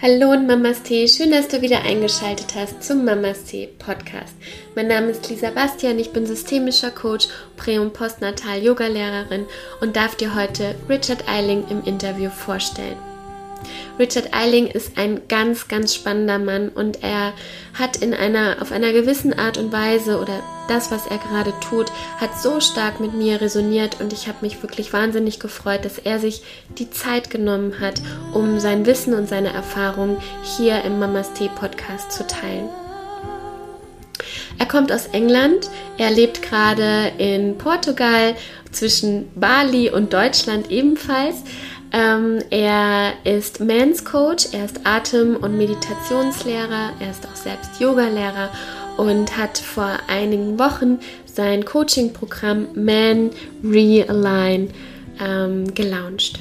Hallo und Mamas Tee, schön, dass du wieder eingeschaltet hast zum Mamas Tee Podcast. Mein Name ist Lisa Bastian, ich bin systemischer Coach, Prä- und Postnatal-Yoga-Lehrerin und darf dir heute Richard Eiling im Interview vorstellen. Richard Eiling ist ein ganz, ganz spannender Mann und er hat in einer, auf einer gewissen Art und Weise oder das, was er gerade tut, hat so stark mit mir resoniert und ich habe mich wirklich wahnsinnig gefreut, dass er sich die Zeit genommen hat, um sein Wissen und seine Erfahrungen hier im Mamas Tee Podcast zu teilen. Er kommt aus England, er lebt gerade in Portugal zwischen Bali und Deutschland ebenfalls. Ähm, er ist Mans Coach, er ist Atem- und Meditationslehrer, er ist auch selbst Yogalehrer und hat vor einigen Wochen sein Coaching-Programm Man Realign ähm, gelauncht.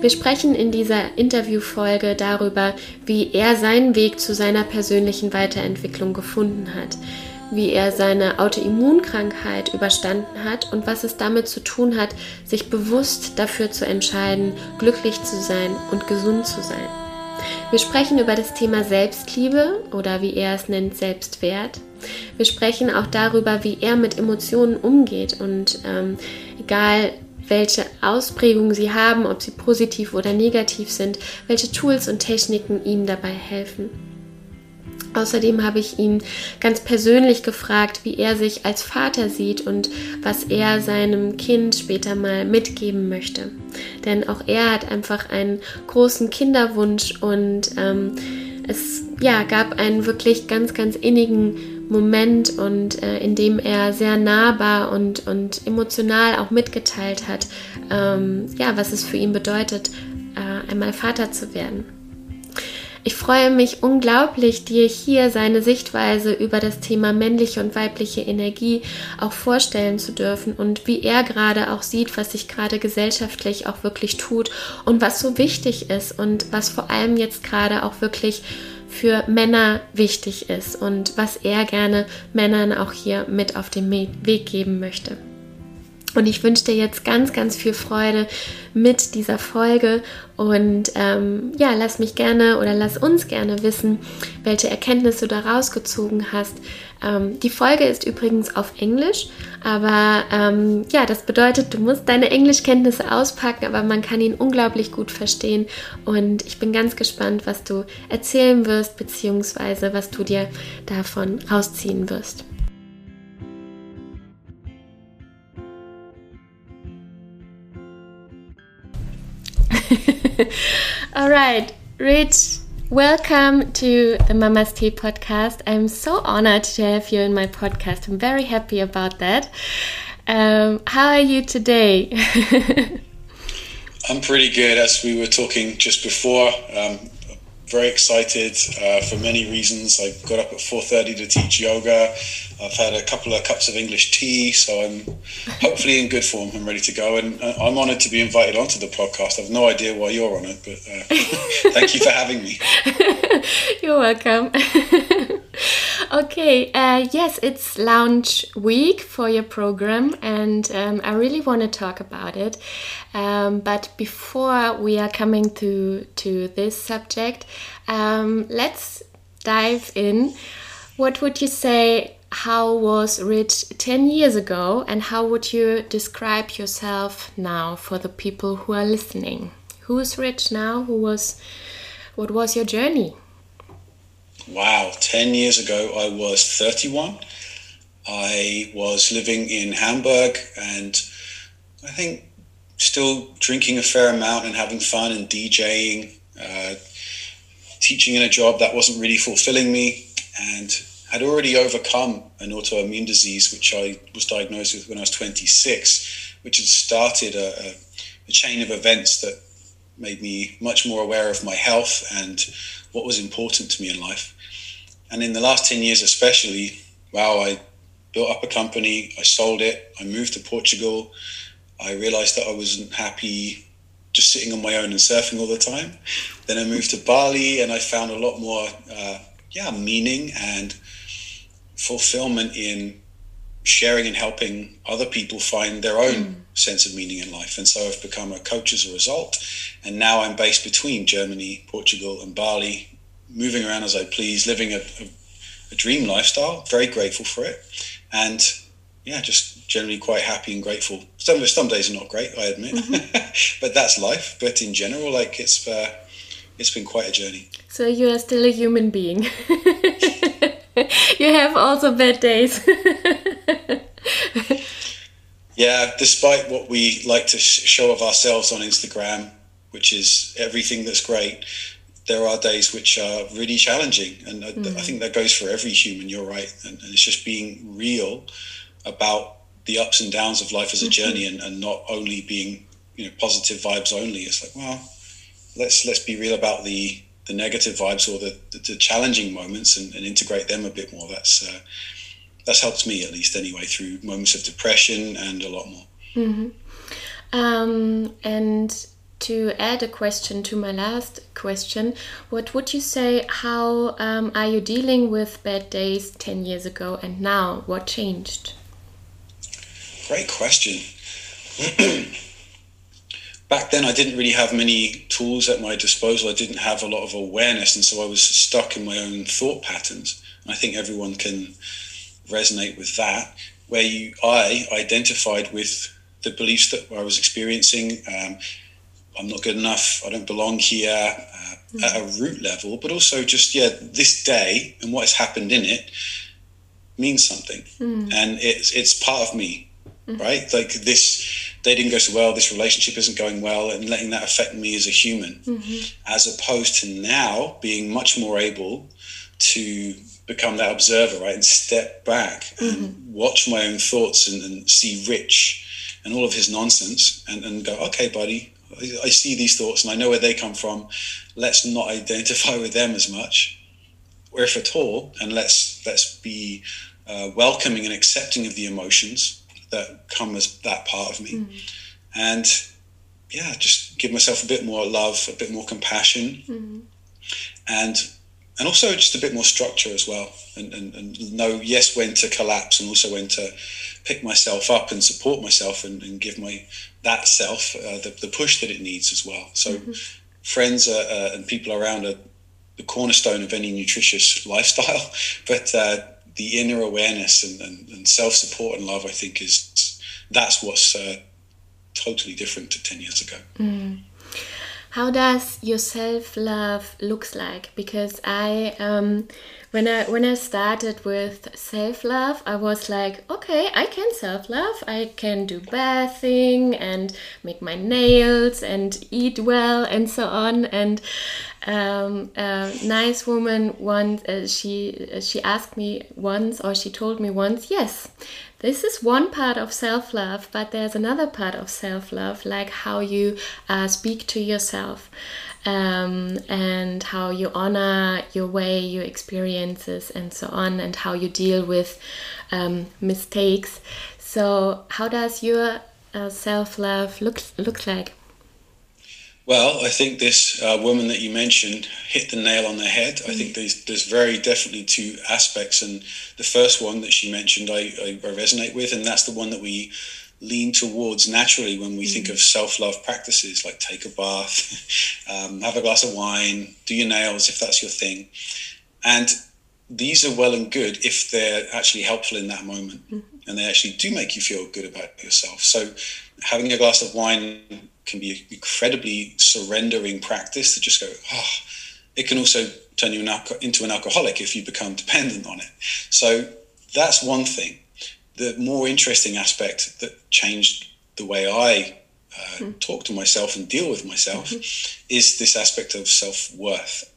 Wir sprechen in dieser Interviewfolge darüber, wie er seinen Weg zu seiner persönlichen Weiterentwicklung gefunden hat, wie er seine Autoimmunkrankheit überstanden hat und was es damit zu tun hat, sich bewusst dafür zu entscheiden, glücklich zu sein und gesund zu sein. Wir sprechen über das Thema Selbstliebe oder wie er es nennt, Selbstwert. Wir sprechen auch darüber, wie er mit Emotionen umgeht und ähm, egal welche Ausprägungen sie haben, ob sie positiv oder negativ sind, welche Tools und Techniken ihnen dabei helfen. Außerdem habe ich ihn ganz persönlich gefragt, wie er sich als Vater sieht und was er seinem Kind später mal mitgeben möchte. Denn auch er hat einfach einen großen Kinderwunsch und ähm, es ja, gab einen wirklich ganz, ganz innigen Moment und äh, in dem er sehr nahbar und, und emotional auch mitgeteilt hat, ähm, ja, was es für ihn bedeutet, äh, einmal Vater zu werden. Ich freue mich unglaublich, dir hier seine Sichtweise über das Thema männliche und weibliche Energie auch vorstellen zu dürfen und wie er gerade auch sieht, was sich gerade gesellschaftlich auch wirklich tut und was so wichtig ist und was vor allem jetzt gerade auch wirklich für Männer wichtig ist und was er gerne Männern auch hier mit auf den Weg geben möchte. Und ich wünsche dir jetzt ganz, ganz viel Freude mit dieser Folge und ähm, ja, lass mich gerne oder lass uns gerne wissen, welche Erkenntnisse du daraus gezogen hast. Ähm, die Folge ist übrigens auf Englisch, aber ähm, ja, das bedeutet, du musst deine Englischkenntnisse auspacken, aber man kann ihn unglaublich gut verstehen und ich bin ganz gespannt, was du erzählen wirst, beziehungsweise was du dir davon rausziehen wirst. All right, Rich, welcome to the Mama's Tea podcast. I'm so honored to have you in my podcast. I'm very happy about that. Um, how are you today? I'm pretty good, as we were talking just before. Um, very excited uh, for many reasons. I got up at 4:30 to teach yoga. I've had a couple of cups of English tea, so I'm hopefully in good form and ready to go. And uh, I'm honoured to be invited onto the podcast. I've no idea why you're on it, but uh, thank you for having me. You're welcome. okay, uh, yes, it's launch week for your program, and um, I really want to talk about it. Um, but before we are coming to to this subject, um, let's dive in. What would you say? How was Rich 10 years ago, and how would you describe yourself now for the people who are listening? Who is Rich now? Who was, what was your journey? Wow, 10 years ago, I was 31. I was living in Hamburg and I think still drinking a fair amount and having fun and DJing, uh, teaching in a job that wasn't really fulfilling me, and had already overcome an autoimmune disease, which I was diagnosed with when I was 26, which had started a, a, a chain of events that made me much more aware of my health and what was important to me in life. And in the last 10 years, especially, wow, I built up a company, I sold it, I moved to Portugal. I realized that I wasn't happy just sitting on my own and surfing all the time. Then I moved to Bali and I found a lot more, uh, yeah, meaning and fulfillment in sharing and helping other people find their own mm. sense of meaning in life. And so I've become a coach as a result. And now I'm based between Germany, Portugal, and Bali, moving around as I please, living a, a, a dream lifestyle. Very grateful for it. And yeah, just generally quite happy and grateful. Some some days are not great, I admit, mm-hmm. but that's life. But in general, like it's uh, it's been quite a journey. So you are still a human being. you have also bad days. yeah, despite what we like to show of ourselves on Instagram, which is everything that's great, there are days which are really challenging. And I, mm. I think that goes for every human, you're right. And, and, it's just being real about the ups and downs of life as a mm-hmm. journey and, and not only being, you know, positive vibes only. It's like, well, let's let's be real about the the negative vibes or the, the, the challenging moments and, and, integrate them a bit more. That's uh, that's helped me at least anyway through moments of depression and a lot more. Mm-hmm. Um, and to add a question to my last question, what would you say? How um, are you dealing with bad days ten years ago and now? What changed? Great question. back then I didn't really have many tools at my disposal. I didn't have a lot of awareness, and so I was stuck in my own thought patterns. And I think everyone can resonate with that, where you, I identified with the beliefs that I was experiencing. Um, I'm not good enough. I don't belong here uh, mm. at a root level, but also just yeah, this day and what has happened in it means something, mm. and it's it's part of me, mm. right? Like this they didn't go so well, this relationship isn't going well, and letting that affect me as a human, mm-hmm. as opposed to now being much more able to become that observer, right, and step back mm-hmm. and watch my own thoughts and, and, see Rich and all of his nonsense and, and go, okay, buddy, I, I see these thoughts and I know where they come from. Let's not identify with them as much, or if at all, and let's let's be uh, welcoming and accepting of the emotions that come as that part of me. Mm. And yeah, just give myself a bit more love, a bit more compassion, mm. and and also just a bit more structure as well, and, and, and know yes when to collapse and also when to pick myself up and support myself and, and give my that self uh, the, the push that it needs as well. So mm-hmm. friends uh, uh, and people around are the cornerstone of any nutritious lifestyle, but uh, the inner awareness and, and, and self support and love, I think, is that's what's uh, totally different to 10 years ago. Mm. How does your self love looks like? Because I, um, when I when I started with self love, I was like, okay, I can self love. I can do bathing and make my nails and eat well and so on. And um, a nice woman once uh, she uh, she asked me once or she told me once yes this is one part of self love but there's another part of self love like how you uh, speak to yourself um, and how you honor your way your experiences and so on and how you deal with um, mistakes. So how does your uh, self love look look like well, I think this uh, woman that you mentioned hit the nail on the head. I think there's, there's very definitely two aspects. And the first one that she mentioned, I, I, I resonate with, and that's the one that we lean towards naturally when we mm-hmm. think of self love practices like take a bath, um, have a glass of wine, do your nails if that's your thing. And these are well and good if they're actually helpful in that moment mm-hmm. and they actually do make you feel good about yourself. So having a glass of wine can be an incredibly surrendering practice to just go, oh, it can also turn you into an alcoholic if you become dependent on it. So that's one thing. The more interesting aspect that changed the way I uh, mm. talk to myself and deal with myself mm-hmm. is this aspect of self worth.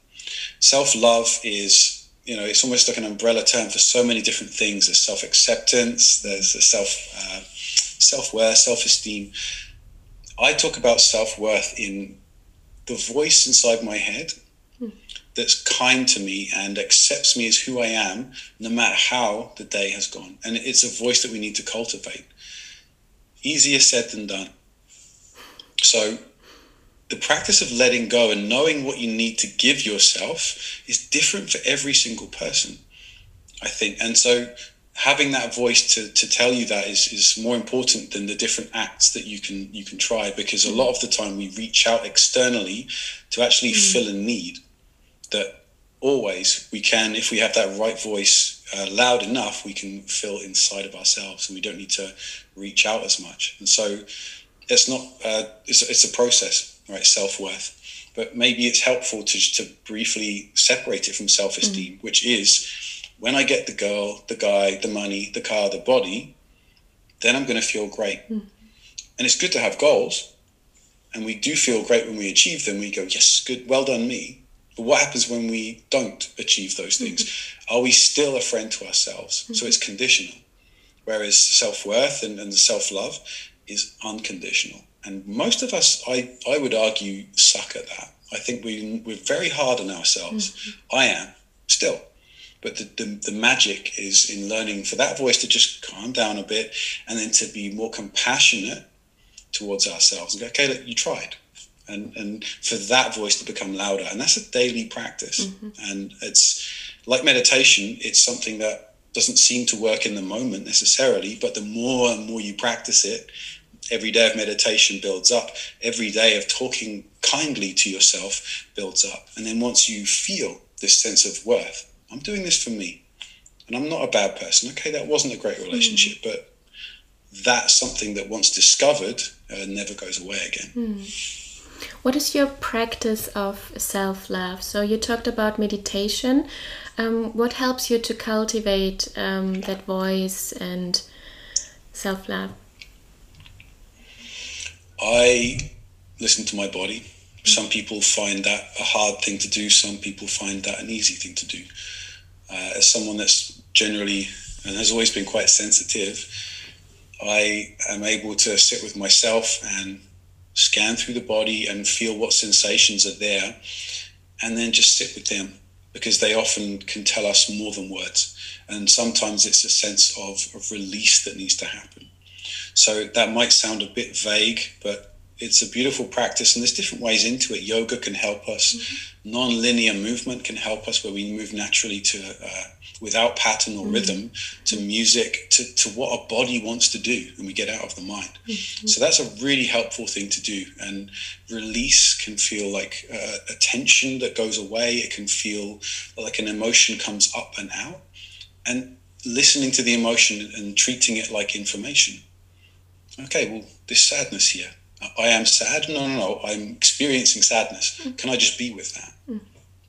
Self love is, you know, it's almost like an umbrella term for so many different things. There's self acceptance, there's the self uh, self worth, self esteem. I talk about self worth in the voice inside my head mm. that's kind to me and accepts me as who I am, no matter how the day has gone. And it's a voice that we need to cultivate. Easier said than done. So, the practice of letting go and knowing what you need to give yourself is different for every single person, I think. And so, having that voice to, to tell you that is, is more important than the different acts that you can you can try because a lot of the time we reach out externally to actually mm. fill a need that always we can if we have that right voice uh, loud enough we can fill inside of ourselves and we don't need to reach out as much and so it's not uh, it's, it's a process right self-worth but maybe it's helpful to, to briefly separate it from self-esteem mm. which is when I get the girl, the guy, the money, the car, the body, then I'm going to feel great. Mm. And it's good to have goals. And we do feel great when we achieve them. We go, yes, good, well done, me. But what happens when we don't achieve those hmm. things? Mm-hmm. Are we still a friend to ourselves? Mm-hmm. So it's conditional. Whereas self worth and, and self love is unconditional. And most of us, I, I would argue, suck at that. I think we, we're very hard on ourselves. Mm-hmm. I am still. But the, the, the, magic is in learning for that voice to just calm down a bit and then to be more compassionate towards ourselves and go, okay, look, you tried. And, and for that voice to become louder. And that's a daily practice. Mm-hmm. And it's like meditation, it's something that doesn't seem to work in the moment necessarily, but the more and more you practice it, every day of meditation builds up. Every day of talking kindly to yourself builds up. And then once you feel this sense of worth, I'm doing this for me. And I'm not a bad person. Okay, that wasn't a great relationship, mm. but that's something that once discovered uh, never goes away again. Mm. What is your practice of self love? So, you talked about meditation. Um, what helps you to cultivate um, that voice and self love? I listen to my body. Some people find that a hard thing to do, some people find that an easy thing to do uh, as someone that's generally and has always been quite sensitive, I am able to sit with myself and scan through the body and feel what sensations are there, and then just sit with them because they often can tell us more than words. And sometimes it's a sense of, of release that needs to happen. So that might sound a bit vague, but it's a beautiful practice and there's different ways into it. Yoga can help us. Mm-hmm. non-linear movement can help us where we move naturally to uh, without pattern or mm-hmm. rhythm to music to, to what our body wants to do and we get out of the mind. Mm-hmm. so that's a really helpful thing to do and release can feel like uh, a tension that goes away. It can feel like an emotion comes up and out. And listening to the emotion and treating it like information. Okay well this sadness here I am sad. No, no, no. I'm experiencing sadness. Mm. Can I just be with that? Mm.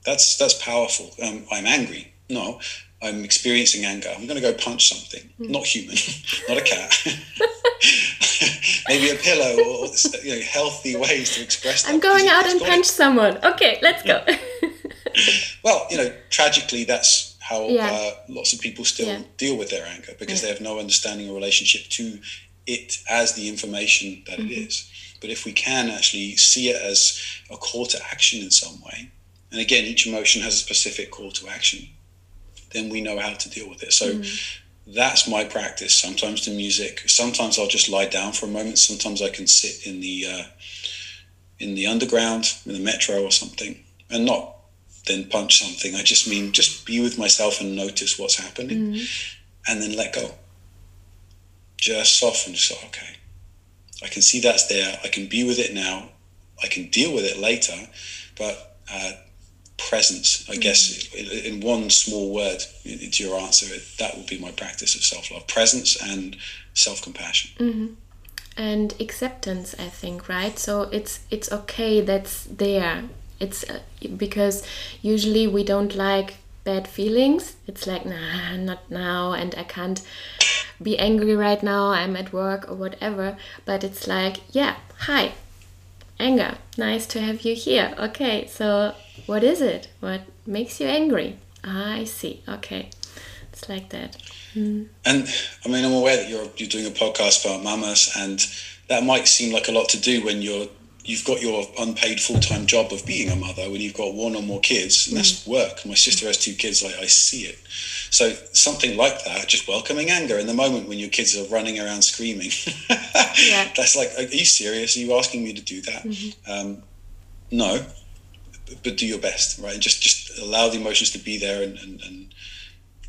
That's that's powerful. Um, I'm angry. No, I'm experiencing anger. I'm going to go punch something. Mm. Not human, not a cat. Maybe a pillow or you know, healthy ways to express that. I'm going out and punch it. someone. Okay, let's go. well, you know, tragically, that's how yeah. uh, lots of people still yeah. deal with their anger because they have no understanding or relationship to it as the information that mm-hmm. it is. But if we can actually see it as a call to action in some way, and again, each emotion has a specific call to action, then we know how to deal with it. So mm. that's my practice. Sometimes the music. Sometimes I'll just lie down for a moment. Sometimes I can sit in the uh, in the underground, in the metro or something, and not then punch something. I just mean just be with myself and notice what's happening, mm. and then let go. Just soften. Just okay I can see that's there. I can be with it now. I can deal with it later. But uh, presence, I mm-hmm. guess, in, one small word, to your answer, that would be my practice of self love presence and self compassion. Mm-hmm. And acceptance, I think, right? So it's it's okay that's there. It's uh, because usually we don't like bad feelings. It's like, nah, not now, and I can't be angry right now, I'm at work or whatever. But it's like, yeah, hi, anger, nice to have you here. Okay, so what is it? What makes you angry? I see. Okay, it's like that. Mm. And I mean, I'm aware that you're you're doing a podcast about mamas, and that might seem like a lot to do when you're you've got your unpaid full-time job of being a mother when you've got one or more kids and mm. that's work my sister has two kids I, I see it so something like that, just welcoming anger in the moment when your kids are running around screaming. yeah. That's like, are you serious? Are you asking me to do that? Mm-hmm. Um, no, but do your best, right? and Just just allow the emotions to be there and, and, and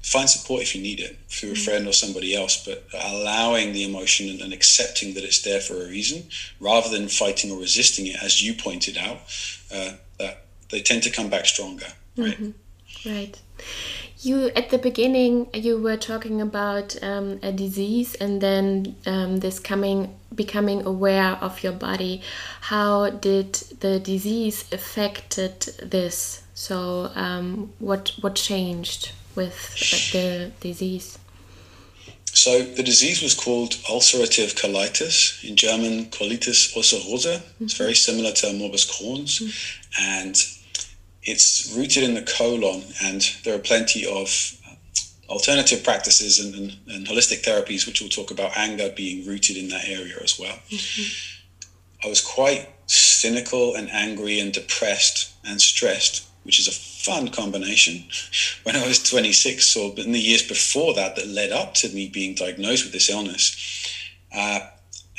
find support if you need it through a friend or somebody else, but allowing the emotion and, and, accepting that it's there for a reason rather than fighting or resisting it, as you pointed out, uh, that they tend to come back stronger. Right. Mm-hmm. Right. You at the beginning you were talking about um, a disease and then um, this coming becoming aware of your body. How did the disease affected this? So um, what what changed with the disease? So the disease was called ulcerative colitis in German colitis ulcerosa. Mm-hmm. It's very similar to morbus Crohn's, mm-hmm. and it's rooted in the colon, and there are plenty of alternative practices and, and, and, holistic therapies, which we'll talk about anger being rooted in that area as well. Mm-hmm. I was quite cynical and angry and depressed and stressed, which is a fun combination when I was 26 or in the years before that that led up to me being diagnosed with this illness. Uh,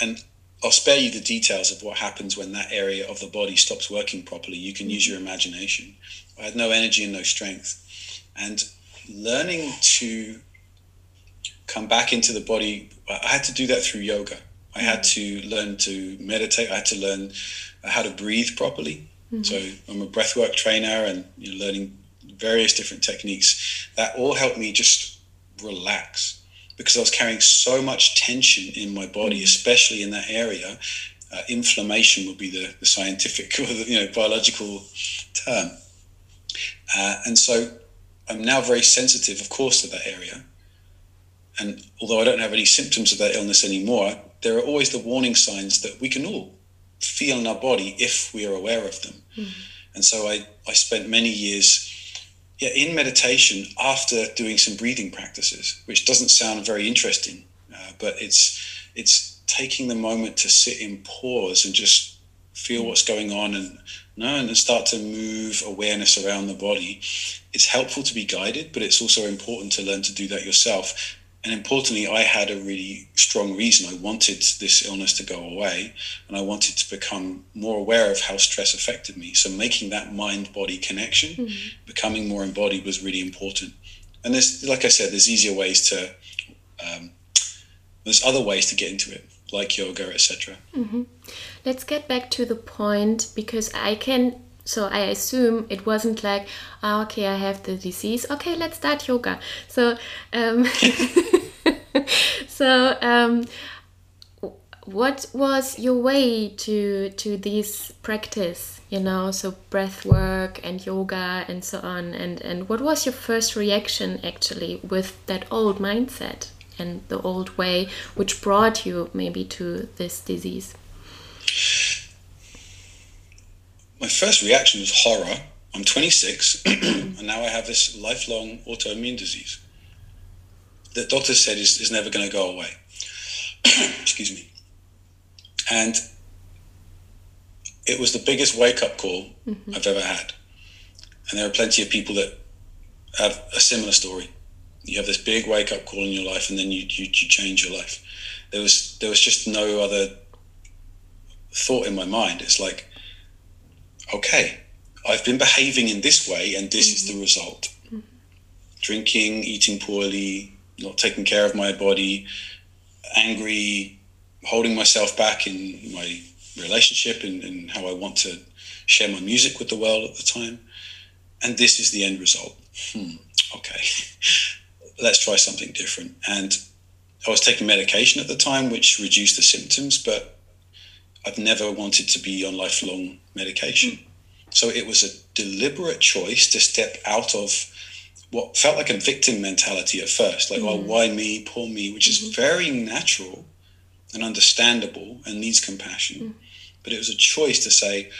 and I'll spare you the details of what happens when that area of the body stops working properly. You can use your imagination. I had no energy and no strength. And learning to come back into the body, I had to do that through yoga. I had to learn to meditate. I had to learn how to breathe properly. Mm-hmm. So I'm a breathwork trainer and you know, learning various different techniques. That all helped me just relax because I was carrying so much tension in my body, mm. especially in that area. Uh, inflammation would be the, the scientific or the you know biological term. Uh, and so I'm now very sensitive, of course, to that area. And although I don't have any symptoms of that illness anymore, there are always the warning signs that we can all feel in our body if we are aware of them. Mm. And so I, I spent many years yeah, in meditation after doing some breathing practices, which doesn't sound very interesting, uh, but it's it's taking the moment to sit in pause and just feel what's going on and know and start to move awareness around the body. It's helpful to be guided, but it's also important to learn to do that yourself and importantly, I had a really strong reason. I wanted this illness to go away, and I wanted to become more aware of how stress affected me. So, making that mind body connection, mm-hmm. becoming more embodied, was really important. And there's, like I said, there's easier ways to, um, there's other ways to get into it, like yoga, etc. Mm-hmm. Let's get back to the point because I can so I assume it wasn't like, oh, okay, I have the disease. Okay, let's start yoga. So, um, so um, what was your way to to this practice? You know, so breath work and yoga and so on. And and what was your first reaction actually with that old mindset and the old way, which brought you maybe to this disease? My first reaction was horror. I'm 26, and now I have this lifelong autoimmune disease that doctors said is, is never going to go away. Excuse me. And it was the biggest wake up call mm-hmm. I've ever had. And there are plenty of people that have a similar story. You have this big wake up call in your life, and then you, you, you change your life. There was there was just no other thought in my mind. It's like okay, I've been behaving in this way, and this mm-hmm. is the mm-hmm. result. Mm-hmm. Drinking, eating poorly, not taking care of my body, angry, holding myself back in my relationship and, and how I want to share my music with the world at the time. And this is the end result. Hmm, okay, let's try something different. And I was taking medication at the time, which reduced the symptoms, but I've never wanted to be on lifelong medication. Mm. So it was a deliberate choice to step out of what felt like a victim mentality at first, like, mm. oh, why me, poor me, which is mm-hmm. very natural and understandable and needs compassion. Mm. But it was a choice to say,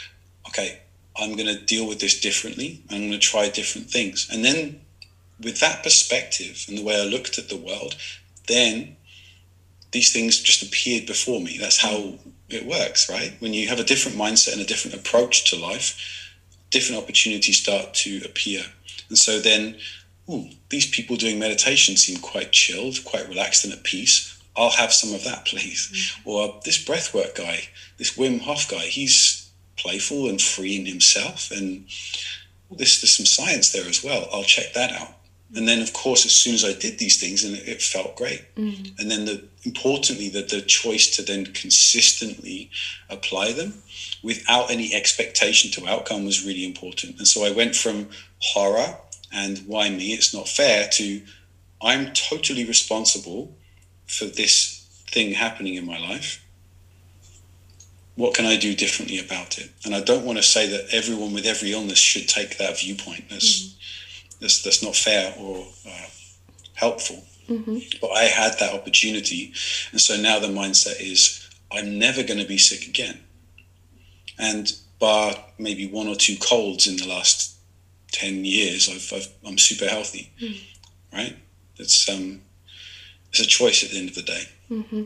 okay, I'm going to deal with this differently. I'm going to try different things. And then with that perspective and the way I looked at the world, then these things just appeared before me. That's how it works, right? When you have a different mindset and a different approach to life, different opportunities start to appear. And so then, ooh, these people doing meditation seem quite chilled, quite relaxed and at peace. I'll have some of that, please. Mm-hmm. Or this breathwork guy, this Wim Hof guy, he's playful and free in himself. And there's, there's some science there as well. I'll check that out. And then, of course, as soon as I did these things, and it, it felt great. Mm. And then, the, importantly, that the choice to then consistently apply them without any expectation to outcome was really important. And so I went from horror and why me, it's not fair, to I'm totally responsible for this thing happening in my life. What can I do differently about it? And I don't want to say that everyone with every illness should take that viewpoint. That's Mm. That's, that's not fair or uh, helpful. Mm-hmm. But I had that opportunity, and so now the mindset is I'm never going to be sick again. And bar maybe one or two colds in the last ten years, I've, I've I'm super healthy. Mm. Right? It's um, it's a choice at the end of the day Mm-hmm.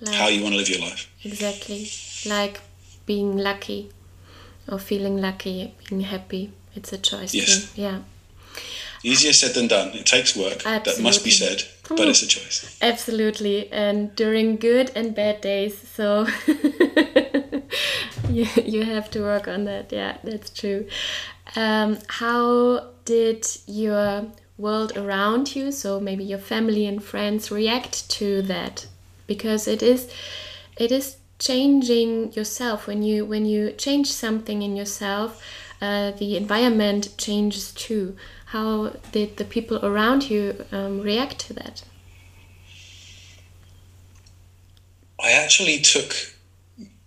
Like, how you want to live your life. Exactly. Like being lucky or feeling lucky, being happy. It's a choice. Yes. Yeah. Easier said than done. It takes work. That must be Absolutely. said, but it's a choice. Absolutely. And during good and bad days. So you, you have to work on that. Yeah, that's true. Um, how did your world around you, so maybe your family and friends, react to that? Because it is, it is changing yourself when you when you change something in yourself uh, the environment changes too how did the people around you um, react to that I actually took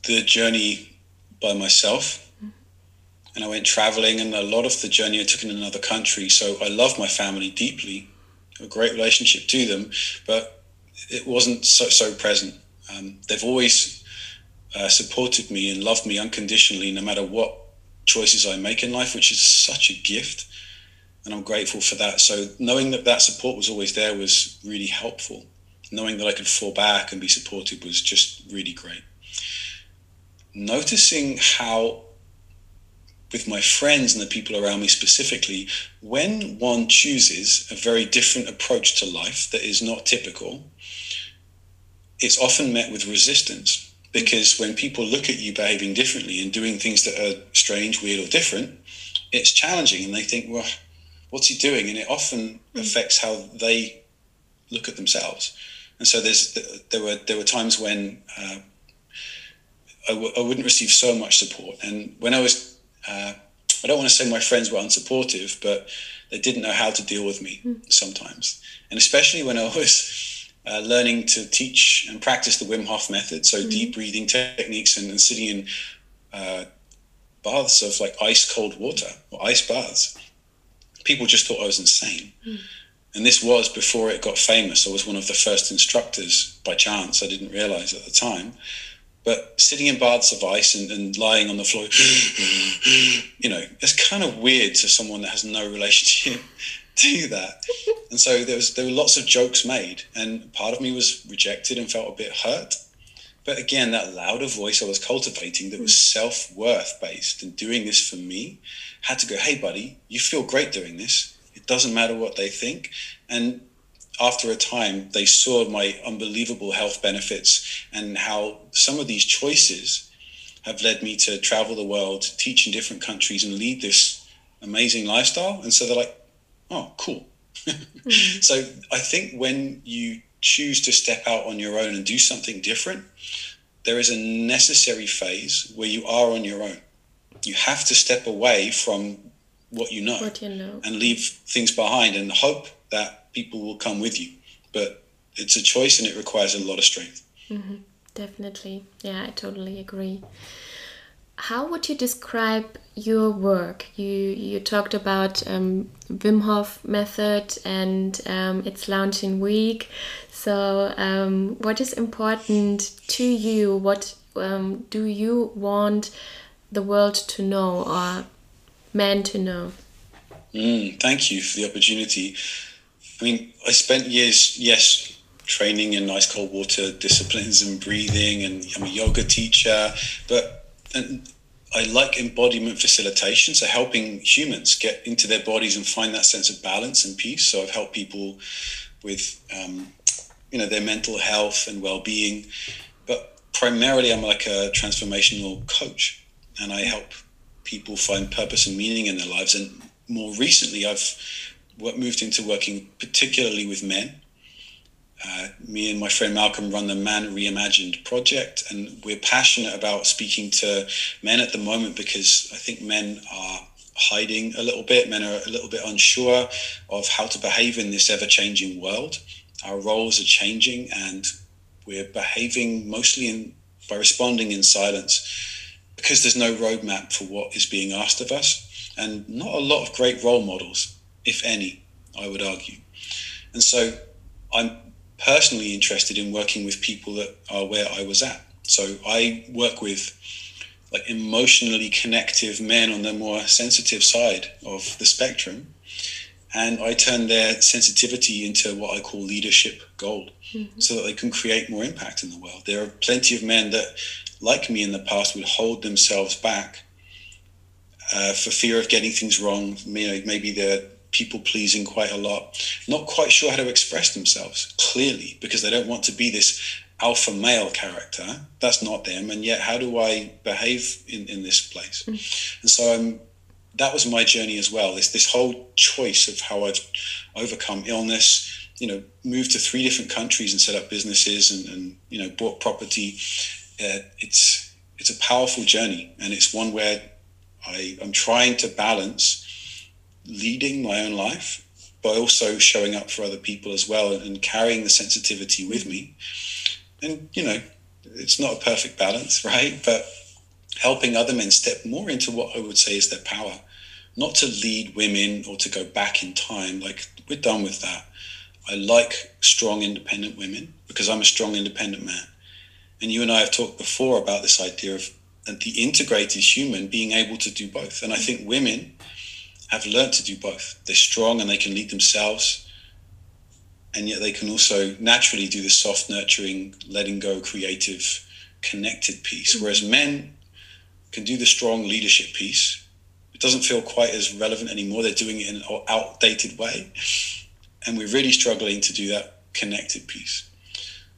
the journey by myself and I went traveling and a lot of the journey I took in another country. So I love my family deeply, a great relationship to them, but it wasn't so, so present. Um, they've always uh, supported me and loved me unconditionally, no matter what choices I make in life, which is such a gift. And I'm grateful for that. So knowing that that support was always there was really helpful. Knowing that I could fall back and be supported was just really great. Noticing how with my friends and the people around me specifically, when one chooses a very different approach to life that is not typical, it's often met with resistance. Because when people look at you behaving differently and doing things that are strange, weird, or different, it's challenging and they think, well, what's he doing? And it often affects how they look at themselves. And so there's there were there were times when uh, I w- I wouldn't receive so much support, and when I was uh, I don't want to say my friends were unsupportive, but they didn't know how to deal with me sometimes, and especially when I was uh, learning to teach and practice the Wim Hof method, so deep breathing techniques and, and sitting in uh, baths of like ice cold water or ice baths. People just thought I was insane. Hmm. And this was before it got famous. I was one of the first instructors by chance. I didn't realize at the time. But sitting in baths of ice and, and lying on the floor, you know, it's kind of weird to someone that has no relationship do that. And so there was there were lots of jokes made, and part of me was rejected and felt a bit hurt. But again, that louder voice I was cultivating that was hmm. self worth based and doing this for me had to go, hey, buddy, you feel great doing this. It doesn't matter what they think. And after a time, they saw my unbelievable health benefits and how some of these choices have led me to travel the world, teach in different countries, and lead this amazing lifestyle. And so they're like, oh, cool. Hmm. So I think when you choose to step out on your own and do something different, there is a necessary phase where you are on your own. You have to step away from what you know what you know and leave things behind and hope that people will come with you. But it's a choice and it requires a lot of strength. Mm-hmm. definitely yeah i totally agree how would you describe your work? You you talked about um, wim hof method and um, its launching week. So um, what is important to you? What um, do you want the world to know or men to know? Mm, thank you for the opportunity. I mean, I spent years, yes, training in ice cold water disciplines and breathing, and I'm a yoga teacher, but I like embodiment facilitation, so helping humans get into their bodies and find that sense of balance and peace. So I've helped people with, um, you know, their mental health and well-being, but primarily I'm like a transformational coach, and I help people find purpose and meaning in their lives. And more recently, I've moved into working particularly with men. Uh, me and my friend Malcolm run the Man Reimagined project, and we're passionate about speaking to men at the moment because I think men are hiding a little bit. Men are a little bit unsure of how to behave in this ever changing world. Our roles are changing, and we're behaving mostly in, by responding in silence because there's no roadmap for what is being asked of us, and not a lot of great role models, if any, I would argue. And so I'm personally interested in working with people that are where I was at. So I work with like emotionally connective men on the more sensitive side of the spectrum. And I turn their sensitivity into what I call leadership gold mm-hmm. so that they can create more impact in the world. There are plenty of men that, like me in the past, would hold themselves back uh, for fear of getting things wrong. You know, maybe they're people pleasing quite a lot, not quite sure how to express themselves clearly because they don't want to be this alpha male character. That's not them. And yet, how do I behave in, in this place? Mm. And so um, that was my journey as well. This, this whole choice of how I've overcome illness, you know, moved to three different countries and set up businesses and, and you know, bought property. Uh, it's, it's a powerful journey. And it's one where I, I'm trying to balance leading my own life, but also showing up for other people as well and, and carrying the sensitivity with me. And, you know, it's not a perfect balance, right? But helping other men step more into what I would say is their power, not to lead women or to go back in time. Like, we're done with that. I like strong, independent women because I'm a strong, independent man. And you and I have talked before about this idea of the integrated human being able to do both. And I think women have learned to do both. They're strong and they can lead themselves, and yet they can also naturally do the soft, nurturing, letting go, creative, connected piece. Mm-hmm. Whereas men can do the strong leadership piece. It doesn't feel quite as relevant anymore. They're doing it in an outdated way. And we're really struggling to do that connected piece.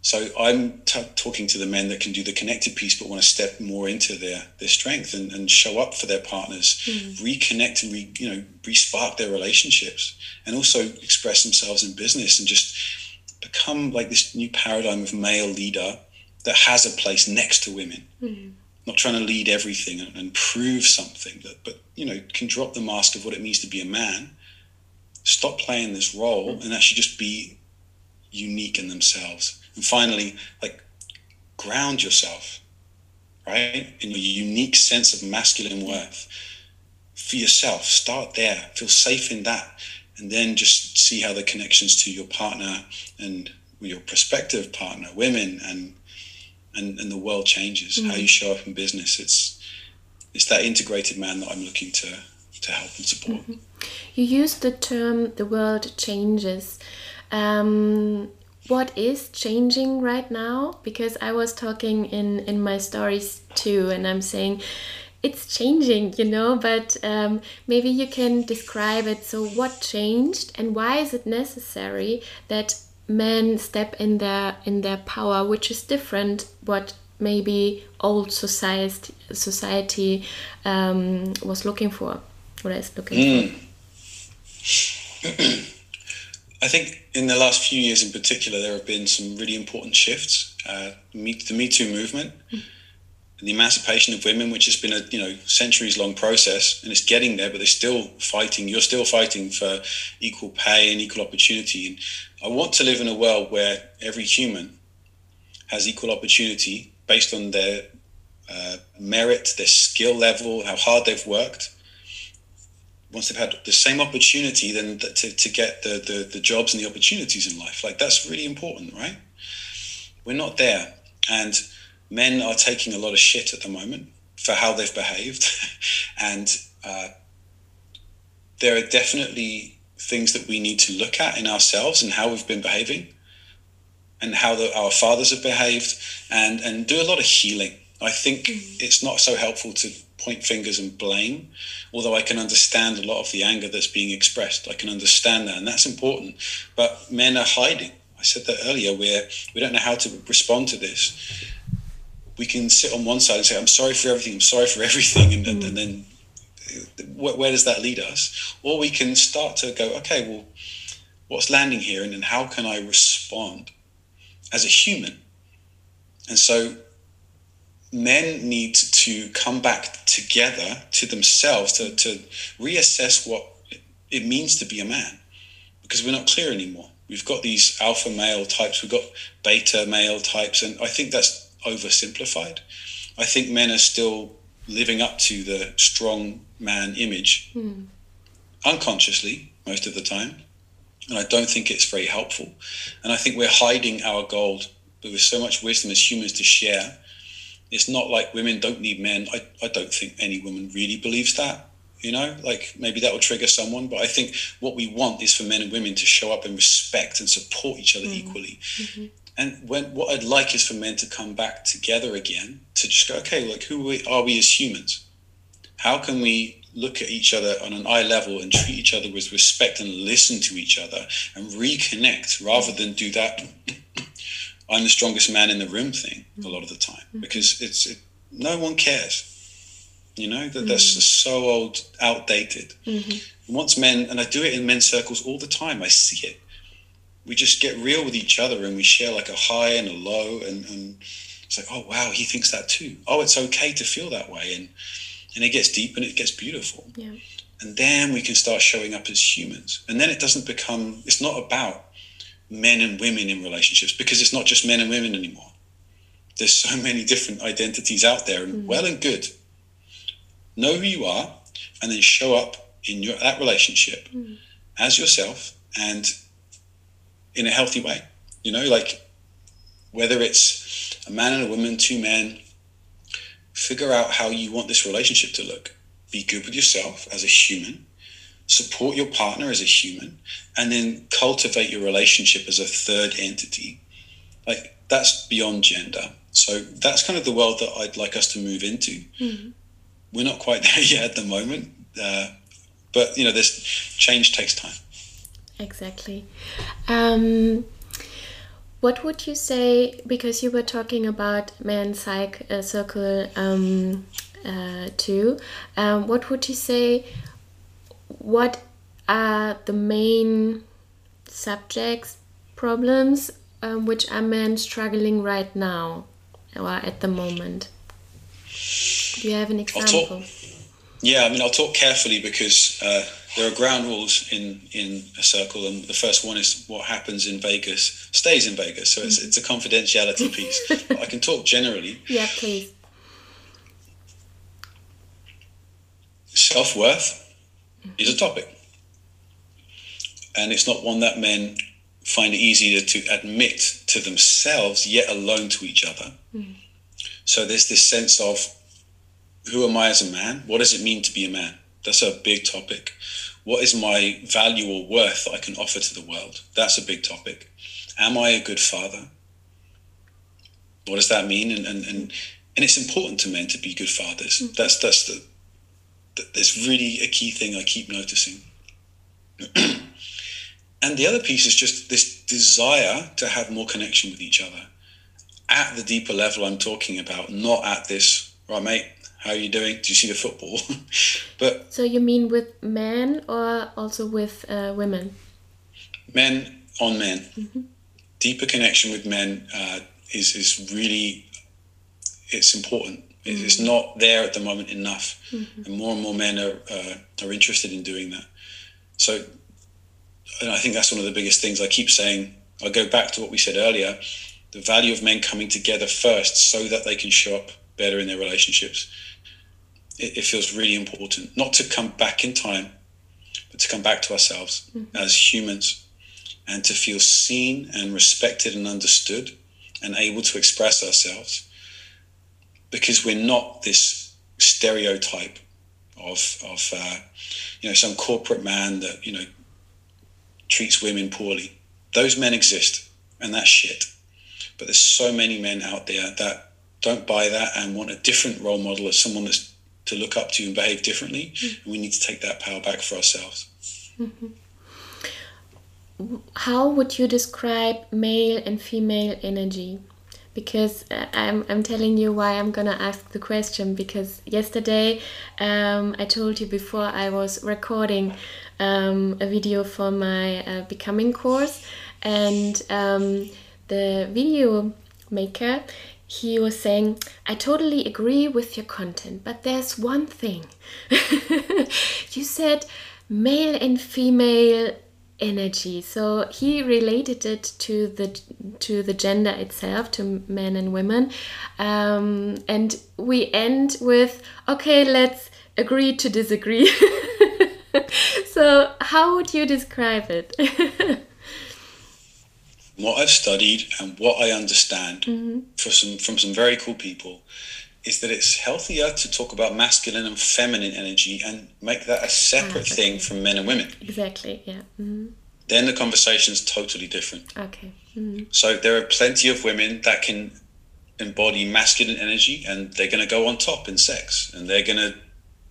So I'm t- talking to the men that can do the connected piece, but want to step more into their their strength and, and show up for their partners, mm. reconnect and re, you know respark their relationships, and also express themselves in business and just become like this new paradigm of male leader that has a place next to women. Mm. Not trying to lead everything and, and prove something, that, but you know can drop the mask of what it means to be a man, stop playing this role, mm. and actually just be unique in themselves and finally, like ground yourself, right? In your unique sense of masculine worth for yourself. Start there. Feel safe in that. And then just see how the connections to your partner and your prospective partner, women, and and, and the world changes. Mm-hmm. How you show up in business. It's it's that integrated man that I'm looking to to help and support. Mm-hmm. You use the term "the world changes." Um, what is changing right now because i was talking in in my stories too and i'm saying it's changing you know but um, maybe you can describe it so what changed and why is it necessary that men step in their in their power which is different what maybe old society society um, was looking for what is looking mm. for I think in the last few years in particular, there have been some really important shifts. Uh, the Me Too movement, the emancipation of women, which has been a you know centuries long process, and it's getting there, but they're still fighting. You're still fighting for equal pay and equal opportunity. And I want to live in a world where every human has equal opportunity based on their uh, merit, their skill level, how hard they've worked, once they've had the same opportunity then to, to get the, the, the jobs and the opportunities in life. Like that's really important right? We're not there. And men are taking a lot of shit at the moment for how they've behaved. And uh, there are definitely things that we need to look at in ourselves and how we've been behaving and how the, our fathers have behaved and and do a lot of healing. I think mm. it's not so helpful to point fingers and blame, although I can understand a lot of the anger that's being expressed. I can understand that, and that's important. But men are hiding. I said that earlier, where we don't know how to respond to this. We can sit on one side and say, I'm sorry for everything, I'm sorry for everything, and, mm. and, then wh- where does that lead us? Or we can start to go, okay, well, what's landing here, and then how can I respond as a human? And so men need to come back together to themselves to, to reassess what it means to be a man because we're not clear anymore. We've got these alpha male types, we've got beta male types, and I think that's oversimplified. I think men are still living up to the strong man image mm. unconsciously most of the time. And I don't think it's very helpful. And I think we're hiding our gold. But with so much wisdom as humans to share, it's not like women don't need men. I, I don't think any woman really believes that. You know, like maybe that will trigger someone, but I think what we want is for men and women to show up and respect and support each other mm-hmm. equally. Mm-hmm. And when what I'd like is for men to come back together again to just go, okay, like who are we as humans? How can we look at each other on an eye level and treat each other with respect and listen to each other and reconnect rather than do that I'm the strongest man in the room thing a lot of the time mm-hmm. because it's it, no one cares. You know that mm-hmm. that's so old, outdated. Mm-hmm. Once men, and I do it in men's circles all the time. I see it. We just get real with each other and we share like a high and a low, and, and it's like, oh wow, he thinks that too. Oh, it's okay to feel that way, and and it gets deep and it gets beautiful. Yeah. And then we can start showing up as humans, and then it doesn't become. It's not about men and women in relationships because it's not just men and women anymore. There's so many different identities out there, and mm-hmm. well and good. Know who you are, and then show up in your that relationship mm-hmm. as yourself and in a healthy way. You know, like whether it's a man and a woman, two men, figure out how you want this relationship to look. Be good with yourself as a human support your partner as a human, and then cultivate your relationship as a third entity. Like that's beyond gender. So that's kind of the world that I'd like us to move into. Mm-hmm. We're not quite there yet at the moment, uh, but you know, this change takes time. Exactly. Um, what would you say? Because you were talking about man psych uh, circle um, uh, too. Um, what would you say? What are the main subjects, problems um, which are men struggling right now or at the moment? Do you have an example? Talk, yeah, I mean, I'll talk carefully because uh, there are ground rules in, in a circle, and the first one is what happens in Vegas stays in Vegas. So it's, mm-hmm. it's a confidentiality piece. I can talk generally. Yeah, please. Self worth is a topic. And it's not one that men find it easier to admit to themselves, yet alone to each other. Mm. So there's this sense of who am I as a man? What does it mean to be a man? That's a big topic. What is my value or worth that I can offer to the world? That's a big topic. Am I a good father? What does that mean? And and and, and it's important to men to be good fathers. Mm. That's that's the there's really a key thing I keep noticing. and the other piece is just this desire to have more connection with each other at the deeper level I'm talking about, not at this, right, mate, how are you doing? Do you see the football? but So you mean with men or also with uh, women? Men on men. Mm-hmm. Deeper connection with men uh, is, is really, it's important Mm-hmm. It's not there at the moment enough, mm-hmm. and more and more men are uh, are interested in doing that. So, and I think that's one of the biggest things. I keep saying. I go back to what we said earlier: the value of men coming together first, so that they can show up better in their relationships. It, it feels really important, not to come back in time, but to come back to ourselves mm-hmm. as humans, and to feel seen and respected and understood, and able to express ourselves because we're not this stereotype of of uh, you know some corporate man that you know treats women poorly. Those men exist, and that's shit. But there's so many men out there that don't buy that and want a different role model as someone that's to look up to and behave differently. Mm-hmm. And we need to take that power back for ourselves. Mm-hmm. How would you describe male and female energy? Because uh, I'm, I'm telling you why I'm gonna ask the question because yesterday um, I told you before I was recording um, a video for my uh, becoming course and um, the video maker he was saying I totally agree with your content but there's one thing. You said male and female energy. So he related it to the to the gender itself to men and women. Um, and we end with okay let's agree to disagree. So how would you describe it? What i've studied and what i understand mm-hmm. for some from some very cool people is that it's healthier to talk about masculine and feminine energy and make that a separate ah, thing from men and women. Exactly, yeah. Mm-hmm. Then the conversation is totally different. Okay. Mm-hmm. So there are plenty of women that can embody masculine energy and they're going to go on top in sex and they're going to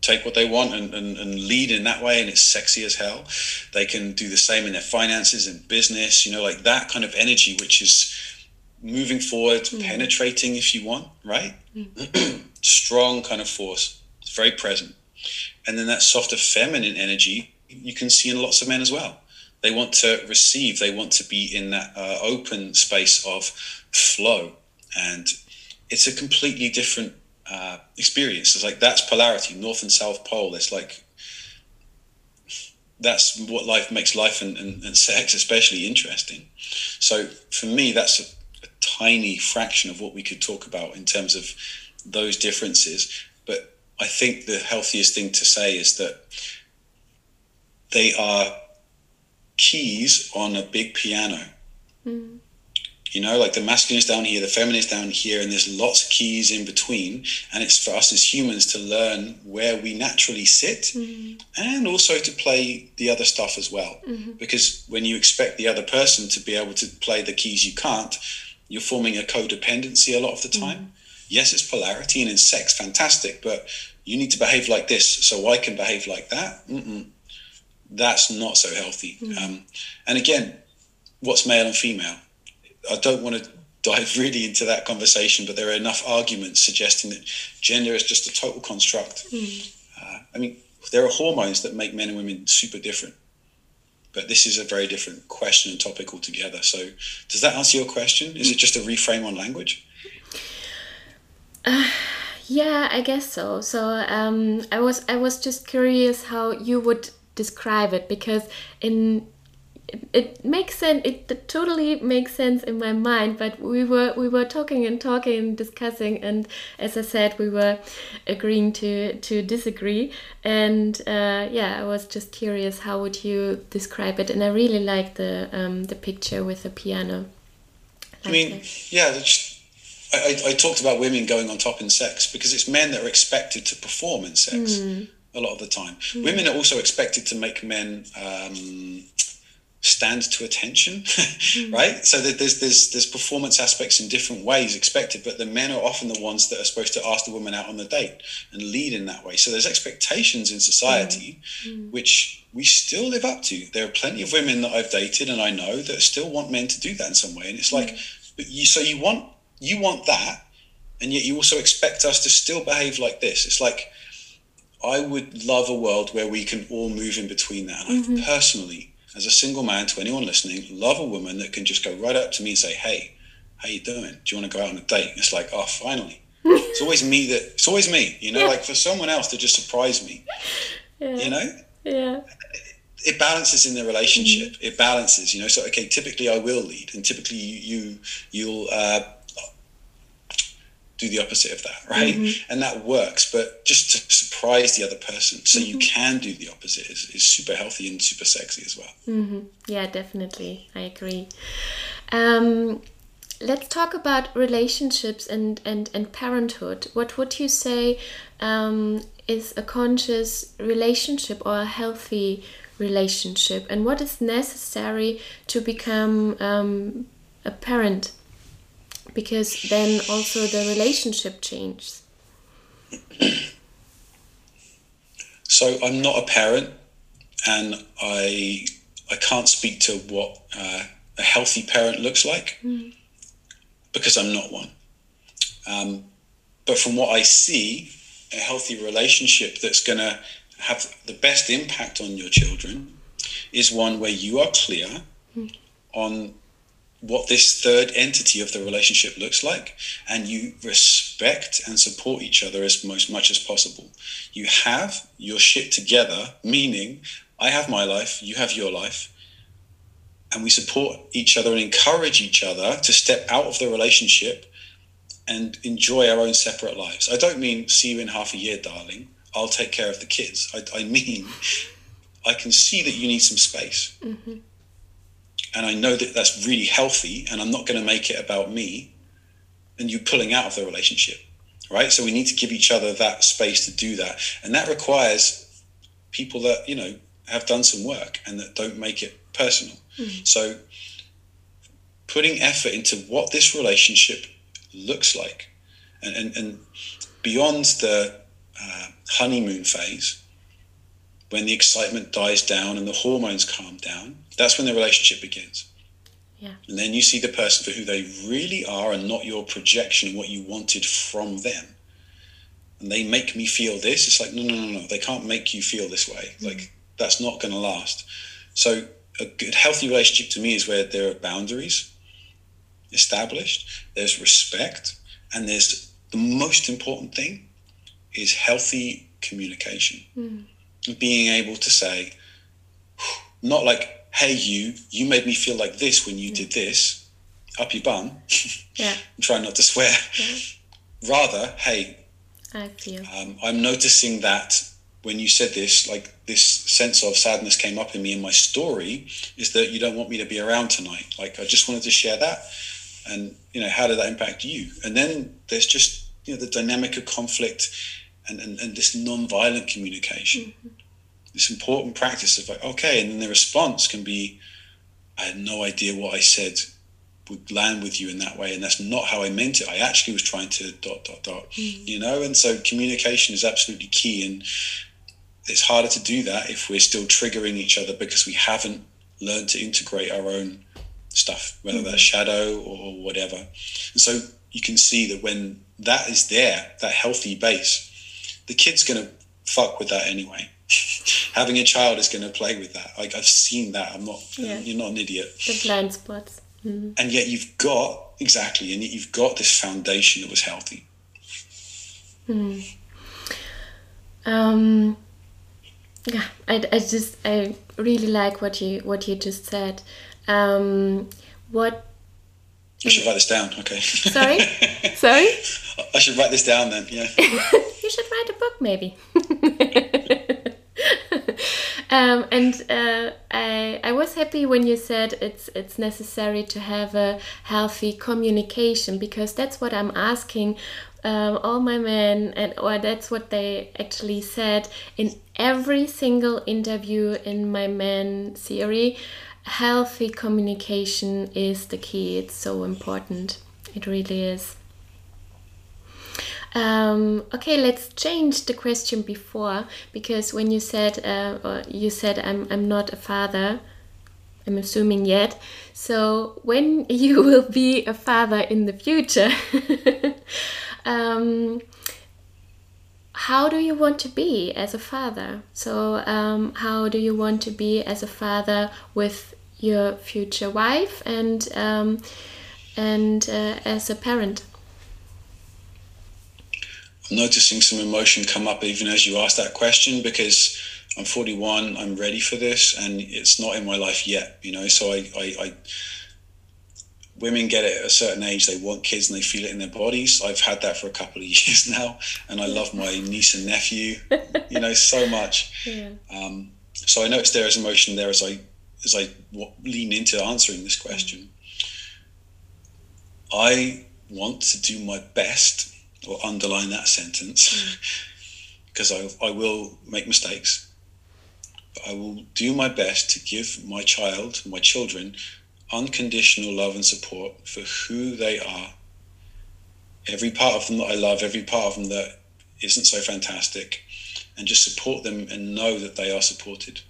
take what they want and, and, and, lead in that way and it's sexy as hell they can do the same in their finances and business you know like that kind of energy which is moving forward, mm. penetrating if you want, right? Mm. Strong kind of force. It's very present. And then that softer feminine energy you can see in lots of men as well. They want to receive, they want to be in that uh, open space of flow. And it's a completely different uh, experience. It's like that's polarity, north and south pole. It's like that's what life makes life and, and, and sex especially interesting. So for me, that's a, tiny fraction of what we could talk about in terms of those differences. But I think the healthiest thing to say is that they are keys on a big piano. Mm. You know, like the masculine is down here, the feminine is down here, and there's lots of keys in between. And it's for us as humans to learn where we naturally sit mm. and also to play the other stuff as well. Mm-hmm. Because when you expect the other person to be able to play the keys you can't, you're forming a codependency a lot of the time. Mm. Yes, it's polarity and in sex, fantastic, but you need to behave like this so I can behave like that. Mm-mm. That's not so healthy. Mm. Um, and again, what's male and female? I don't want to dive really into that conversation, but there are enough arguments suggesting that gender is just a total construct. Mm. Uh, I mean, there are hormones that make men and women super different. But this is a very different question and topic altogether. So, does that answer your question? Is it just a reframe on language? Uh, yeah, I guess so. So um, I was I was just curious how you would describe it because in it, makes sense it totally makes sense in my mind but we were we were talking and talking and discussing and as i said we were agreeing to to disagree and uh, yeah i was just curious how would you describe it and i really like the um, the picture with the piano i mean yeah I, I, talked about women going on top in sex because it's men that are expected to perform in sex mm. a lot of the time. Mm. Women are also expected to make men um, stand to attention, mm. right? So there's there's there's performance aspects in different ways expected, but the men are often the ones that are supposed to ask the woman out on the date and lead in that way. So there's expectations in society mm. which we still live up to. There are plenty of women that I've dated and I know that still want men to do that in some way, and it's like, mm. but you so you want you want that, and yet you also expect us to still behave like this. It's like I would love a world where we can all move in between that. And mm-hmm. I personally as a single man to anyone listening, love a woman that can just go right up to me and say, "Hey, how you doing? Do you want to go out on a date?" It's like, oh, finally. it's always me that. It's always me. You know, yeah. like for someone else to just surprise me. Yeah. You know. Yeah. It balances in the relationship. Mm-hmm. It balances, you know. So okay, typically I will lead, and typically you, you will uh, do the opposite of that, right? Mm-hmm. And that works. But just to surprise the other person so mm-hmm. you can do the opposite is, is super healthy and super sexy as well. Mm-hmm. Yeah, definitely. I agree. Um, let's talk about relationships and, and, and parenthood. What would you say um, is a conscious relationship or a healthy relationship? And what is necessary to become um, a parent? Because then also the relationship changes. So I'm not a parent, and I I can't speak to what uh, a healthy parent looks like mm. because I'm not one. Um, but from what I see, a healthy relationship that's going to have the best impact on your children is one where you are clear mm. on what this third entity of the relationship looks like and you respect and support each other as most much as possible you have your shit together meaning i have my life you have your life and we support each other and encourage each other to step out of the relationship and enjoy our own separate lives. I don't mean see you in half a year, darling. I'll take care of the kids. I, I mean, I can see that you need some space. Mm-hmm. And I know that that's really healthy, and I'm not going to make it about me and you pulling out of the relationship, right? So we need to give each other that space to do that. And that requires people that, you know, have done some work and that don't make it personal. Mm-hmm. So putting effort into what this relationship looks like. And, and, and beyond the uh, honeymoon phase, when the excitement dies down and the hormones calm down, that's when the relationship begins. Yeah. And then you see the person for who they really are and not your projection, what you wanted from them. And they make me feel this. It's like, no, no, no, no. They can't make you feel this way. Mm-hmm. Like, that's not going to last. So, a good, healthy relationship to me is where there are boundaries established, there's respect, and there's the most important thing is healthy communication. Mm. Being able to say, not like, hey, you, you made me feel like this when you did this, up your bum. Yeah. try not to swear. Yeah. Rather, hey, I feel. Um, I'm noticing that when you said this, like this sense of sadness came up in me in my story, is that you don't want me to be around tonight. Like I just wanted to share that and you know how did that impact you and then there's just you know the dynamic of conflict and, and, and this non-violent communication mm-hmm. This important practice of like okay and then the response can be i had no idea what i said would land with you in that way and that's not how i meant it i actually was trying to dot dot dot mm-hmm. you know and so communication is absolutely key and it's harder to do that if we're still triggering each other because we haven't learned to integrate our own stuff, whether mm-hmm. that's shadow or whatever. And so you can see that when that is there, that healthy base, the kid's going to fuck with that anyway. Having a child is going to play with that. Like I've seen that. I'm not. Yeah. You're not an idiot. The blind spots. Mm-hmm. And yet you've got exactly, and yet you've got this foundation that was healthy. Mm. Um. Yeah, I, I just I really like what you what you just said um, what? I should write this down. Okay. Sorry. Sorry. I should write this down then. Yeah. you should write a book, maybe. Um, and uh, I I was happy when you said it's it's necessary to have a healthy communication because that's what I'm asking um, all my men and or that's what they actually said in every single interview in my men theory. healthy communication is the key. It's so important. It really is. Um, okay, let's change the question before because when you said uh, you said I'm I'm not a father, I'm assuming yet. So when you will be a father in the future, um, how do you want to be as a father? So um, how do you want to be as a father with your future wife and um, and uh, as a parent? I'm noticing some emotion come up even as you ask that question because I'm 41, I'm ready for this, and it's not in my life yet. You know, so I, I, I women get it at a certain age they want kids and they feel it in their bodies i've had that for a couple of years now and i love my niece and nephew you know so much yeah. um, so i notice there is emotion there as i as I lean into answering this question, I want to do my best, or underline that sentence, because mm. I, I will make mistakes. But I will do my best to give my child, my children, unconditional love and support for who they are. Every part of them that I love, every part of them that isn't so fantastic, and just support them and know that they are supported.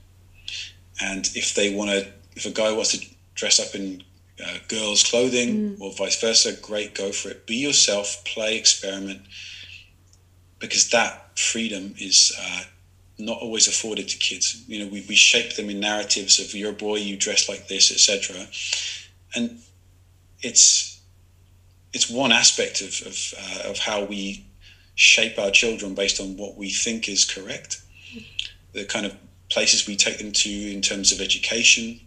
And if they want to, if a guy wants to dress up in uh, girls' clothing mm. or vice versa, great, go for it. Be yourself, play, experiment, because that freedom is uh, not always afforded to kids. You know, we, we shape them in narratives of you're a boy, you dress like this, etc. And it's it's one aspect of of, uh, of how we shape our children based on what we think is correct. The kind of places we take them to in terms of education,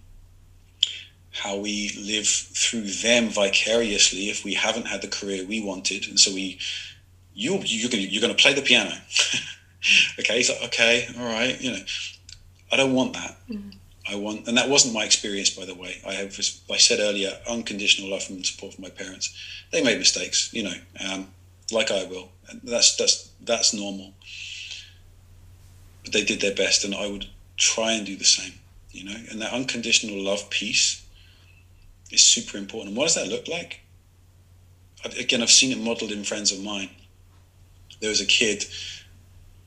how we live through them vicariously if we haven't had the career we wanted, and so we you you're gonna you're gonna play the piano. okay, so okay, all right, you know, I don't want that. Mm. I want, and that wasn't my experience, by the way. I have, I said earlier, unconditional love and support from my parents. They made mistakes, you know, um, like I will. And that's that's that's normal. But they did their best, and I would try and do the same, you know. And that unconditional love piece is super important. And what does that look like? Again, I've seen it modeled in friends of mine. There was a kid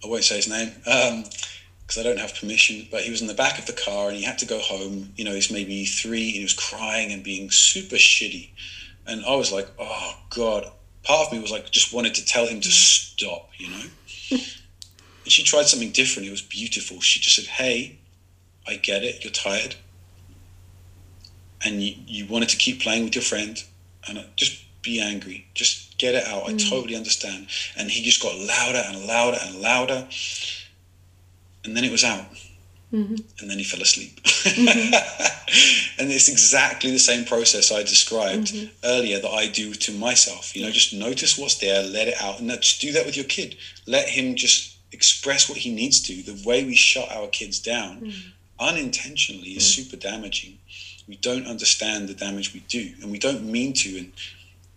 I won't say his name because um, I don't have permission, but he was in the back of the car and he had to go home. You know, he's maybe three and he was crying and being super shitty. And I was like, oh, God. Part of me was like, just wanted to tell him to stop, you know? and she tried something different. It was beautiful. She just said, hey, I get it. You're tired. And you, you wanted to keep playing with your friend. And just be angry. Just get it out. I mm. totally understand. And he just got louder and louder and louder. And then it was out. Mm-hmm. And then he fell asleep. Mm-hmm. and it's exactly the same process I described mm-hmm. earlier that I do to myself. You know, just notice what's there, let it out. And just do that with your kid. Let him just express what he needs to. The way we shut our kids down mm. unintentionally is mm. super damaging. We don't understand the damage we do, and we don't mean to. And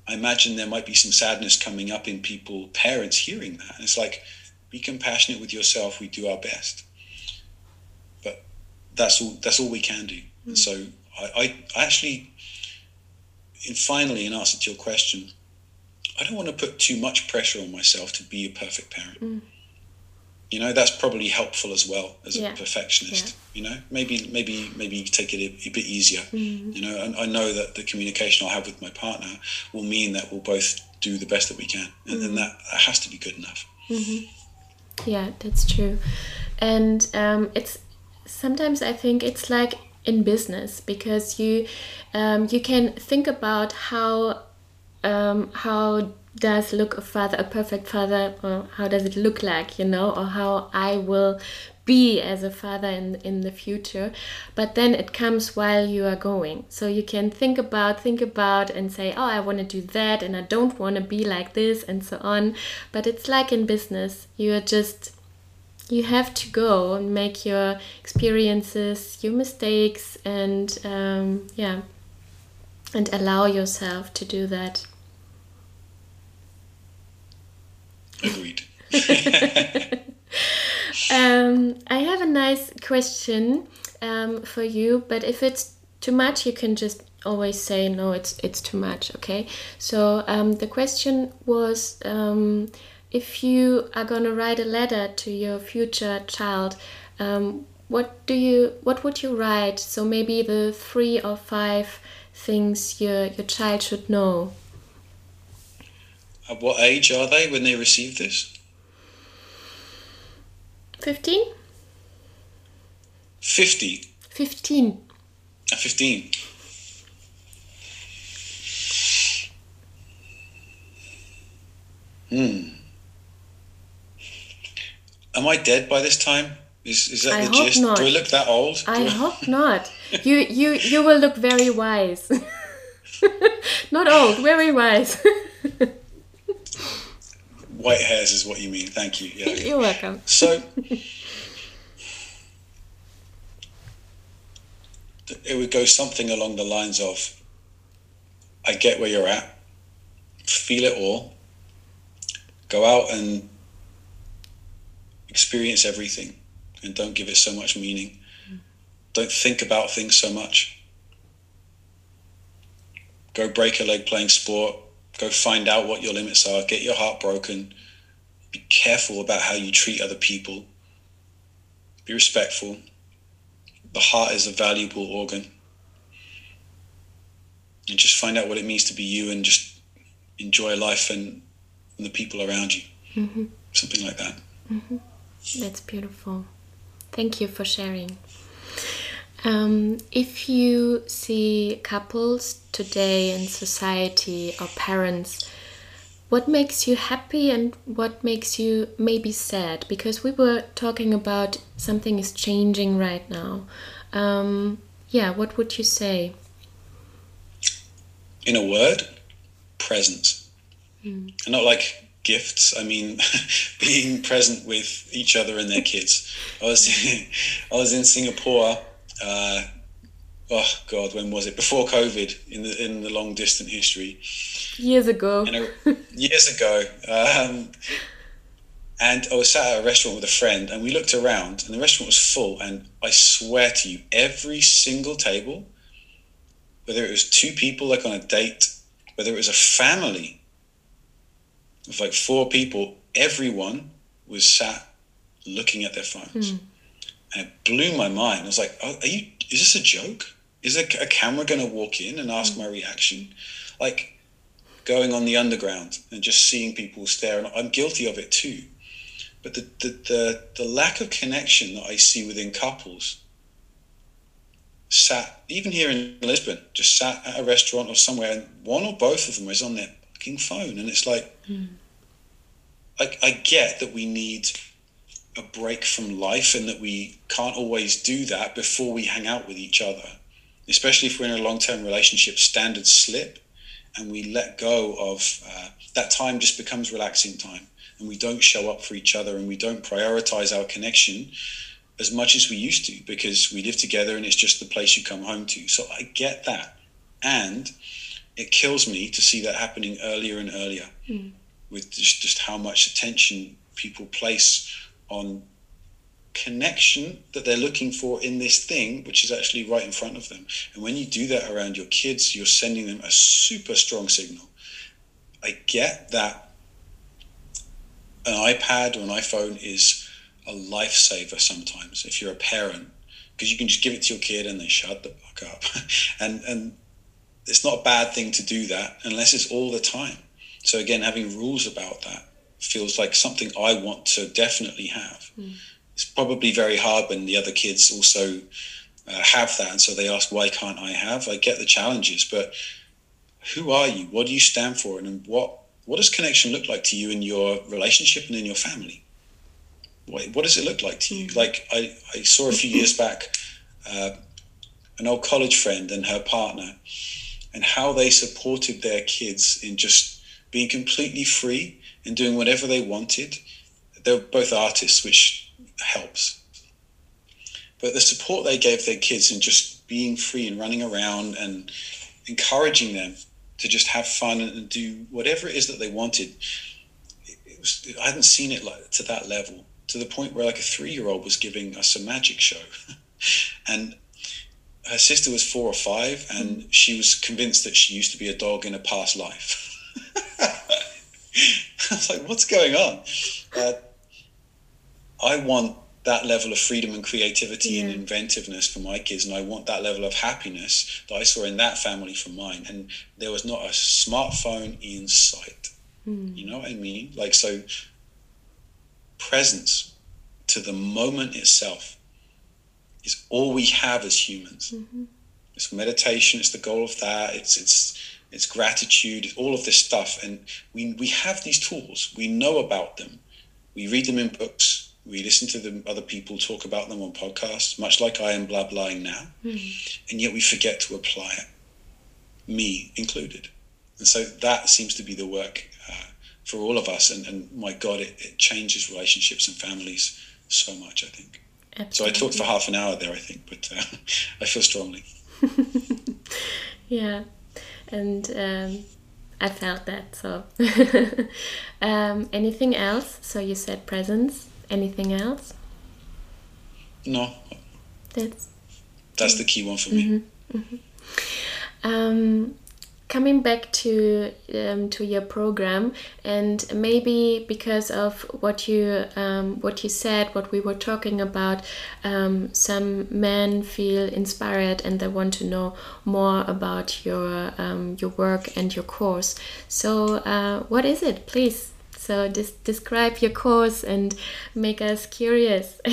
I imagine there might be some sadness coming up in people, parents hearing that. And it's like, be compassionate with yourself. We do our best, but that's all. That's all we can do. Mm. And so I, I actually, and finally, in answer to your question, I don't want to put too much pressure on myself to be a perfect parent. Mm you know that's probably helpful as well as yeah. a perfectionist yeah. you know maybe maybe maybe take it a, a bit easier mm-hmm. you know and I know that the communication I'll have with my partner will mean that we'll both do the best that we can and mm-hmm. then that, that, has to be good enough mm-hmm. yeah that's true and um, it's sometimes I think it's like in business because you um, you can think about how um, how does look a father a perfect father or how does it look like you know or how i will be as a father in in the future. But then it comes while you are going. So you can think about think about and say oh i want to do that and i don't want to be like this and so on. But it's like in business you are just you have to go and make your experiences your mistakes and um, yeah and allow yourself to do that Agreed. um, I have a nice question um, for you, but if it's too much, you can just always say no. It's it's too much. Okay. So um, the question was, um, if you are gonna write a letter to your future child, um, what do you what would you write? So maybe the three or five things your your child should know. At what age are they when they receive this? 15. 50? 15. At 15. Hmm. Am I dead by this time? Is, is that I the gist? Not. Do I look that old? I, I hope not. You you you will look very wise. not old, very wise. white hairs is what you mean. Thank you. Yeah. You're welcome. So it would go something along the lines of I get where you're at, feel it all, go out and experience everything and don't give it so much meaning. Don't think about things so much. Go break a leg playing sport, Go find out what your limits are. Get your heart broken. Be careful about how you treat other people. Be respectful. The heart is a valuable organ. and just find out what it means to be you and just enjoy life and, and the people around you. Mm-hmm. Something like that. Mm-hmm. That's beautiful. Thank you for sharing. Um, if you see couples today in society or parents, what makes you happy and what makes you maybe sad? Because we were talking about something is changing right now. Um, yeah, what would you say? In a word, presence. Mm. And not like gifts. I mean, being present with each other and their kids. I was I was in Singapore. Uh, oh God, when was it? Before COVID, in the in the long distant history. Years ago. A, years ago. Um, and I was sat at a restaurant with a friend, and we looked around, and the restaurant was full. And I swear to you, every single table, whether it was two people like on a date, whether it was a family of like four people, everyone was sat looking at their phones. Mm. And it blew my mind. I was like, oh, are you, is this a joke? Is a, a camera going to walk in and ask mm. my reaction? Like going on the underground and just seeing people stare. And I'm guilty of it too. But the, the, the, the lack of connection that I see within couples sat, even here in Lisbon, just sat at a restaurant or somewhere, and one or both of them is on their fucking phone. And it's like, mm. I, I get that we need a break from life and that we can't always do that before we hang out with each other, especially if we're in a long term relationship, standards slip and we let go of uh, that time just becomes relaxing time and we don't show up for each other and we don't prioritize our connection as much as we used to because we live together and it's just the place you come home to. So I get that. And it kills me to see that happening earlier and earlier mm. with just, just how much attention people place on connection that they're looking for in this thing, which is actually right in front of them. And when you do that around your kids, you're sending them a super strong signal. I get that an iPad or an iPhone is a lifesaver sometimes if you're a parent because you can just give it to your kid and they shut the fuck up and and it's not a bad thing to do that unless it's all the time so again having rules about that feels like something i want to definitely have mm. it's probably very hard when the other kids also uh, have that and so they ask why can't i have i get the challenges but who are you what do you stand for and what what does connection look like to you in your relationship and in your family? What, what does it look like to you? Mm. Like I, I saw a few years back uh, an old college friend and her partner, and how they supported their kids in just being completely free and doing whatever they wanted. They were both artists, which helps. But the support they gave their kids in just being free and running around and encouraging them to just have fun and do whatever it is that they wanted. It was, I hadn't seen it like to that level, to the point where like a three-year-old was giving us a magic show, and her sister was four or five, and mm. she was convinced that she used to be a dog in a past life. I was like, "What's going on?" Uh, I want that level of freedom and creativity yeah. and inventiveness for my kids and i want that level of happiness that i saw in that family for mine and there was not a smartphone in sight mm. you know what i mean like so presence to the moment itself is all we have as humans mm-hmm. it's meditation it's the goal of that it's it's it's gratitude it's all of this stuff and we we have these tools we know about them we read them in books we listen to the other people talk about them on podcasts, much like I am blah blahing now, mm. and yet we forget to apply it, me included. And so that seems to be the work uh, for all of us. And, and my God, it, it, changes relationships and families so much, I think. Absolutely. So I talked for half an hour there, I think, but uh, I feel strongly. yeah. And um, I felt that. So, um, anything else? So you said presence. Anything else? No. That's that's the key one for me. Mm-hmm, mm-hmm. Um, coming back to um, to your program and maybe because of what you um, what you said what we were talking about um, some men feel inspired and they want to know more about your um, your work and your course. So uh, what is it? Please so just describe your course and make us curious.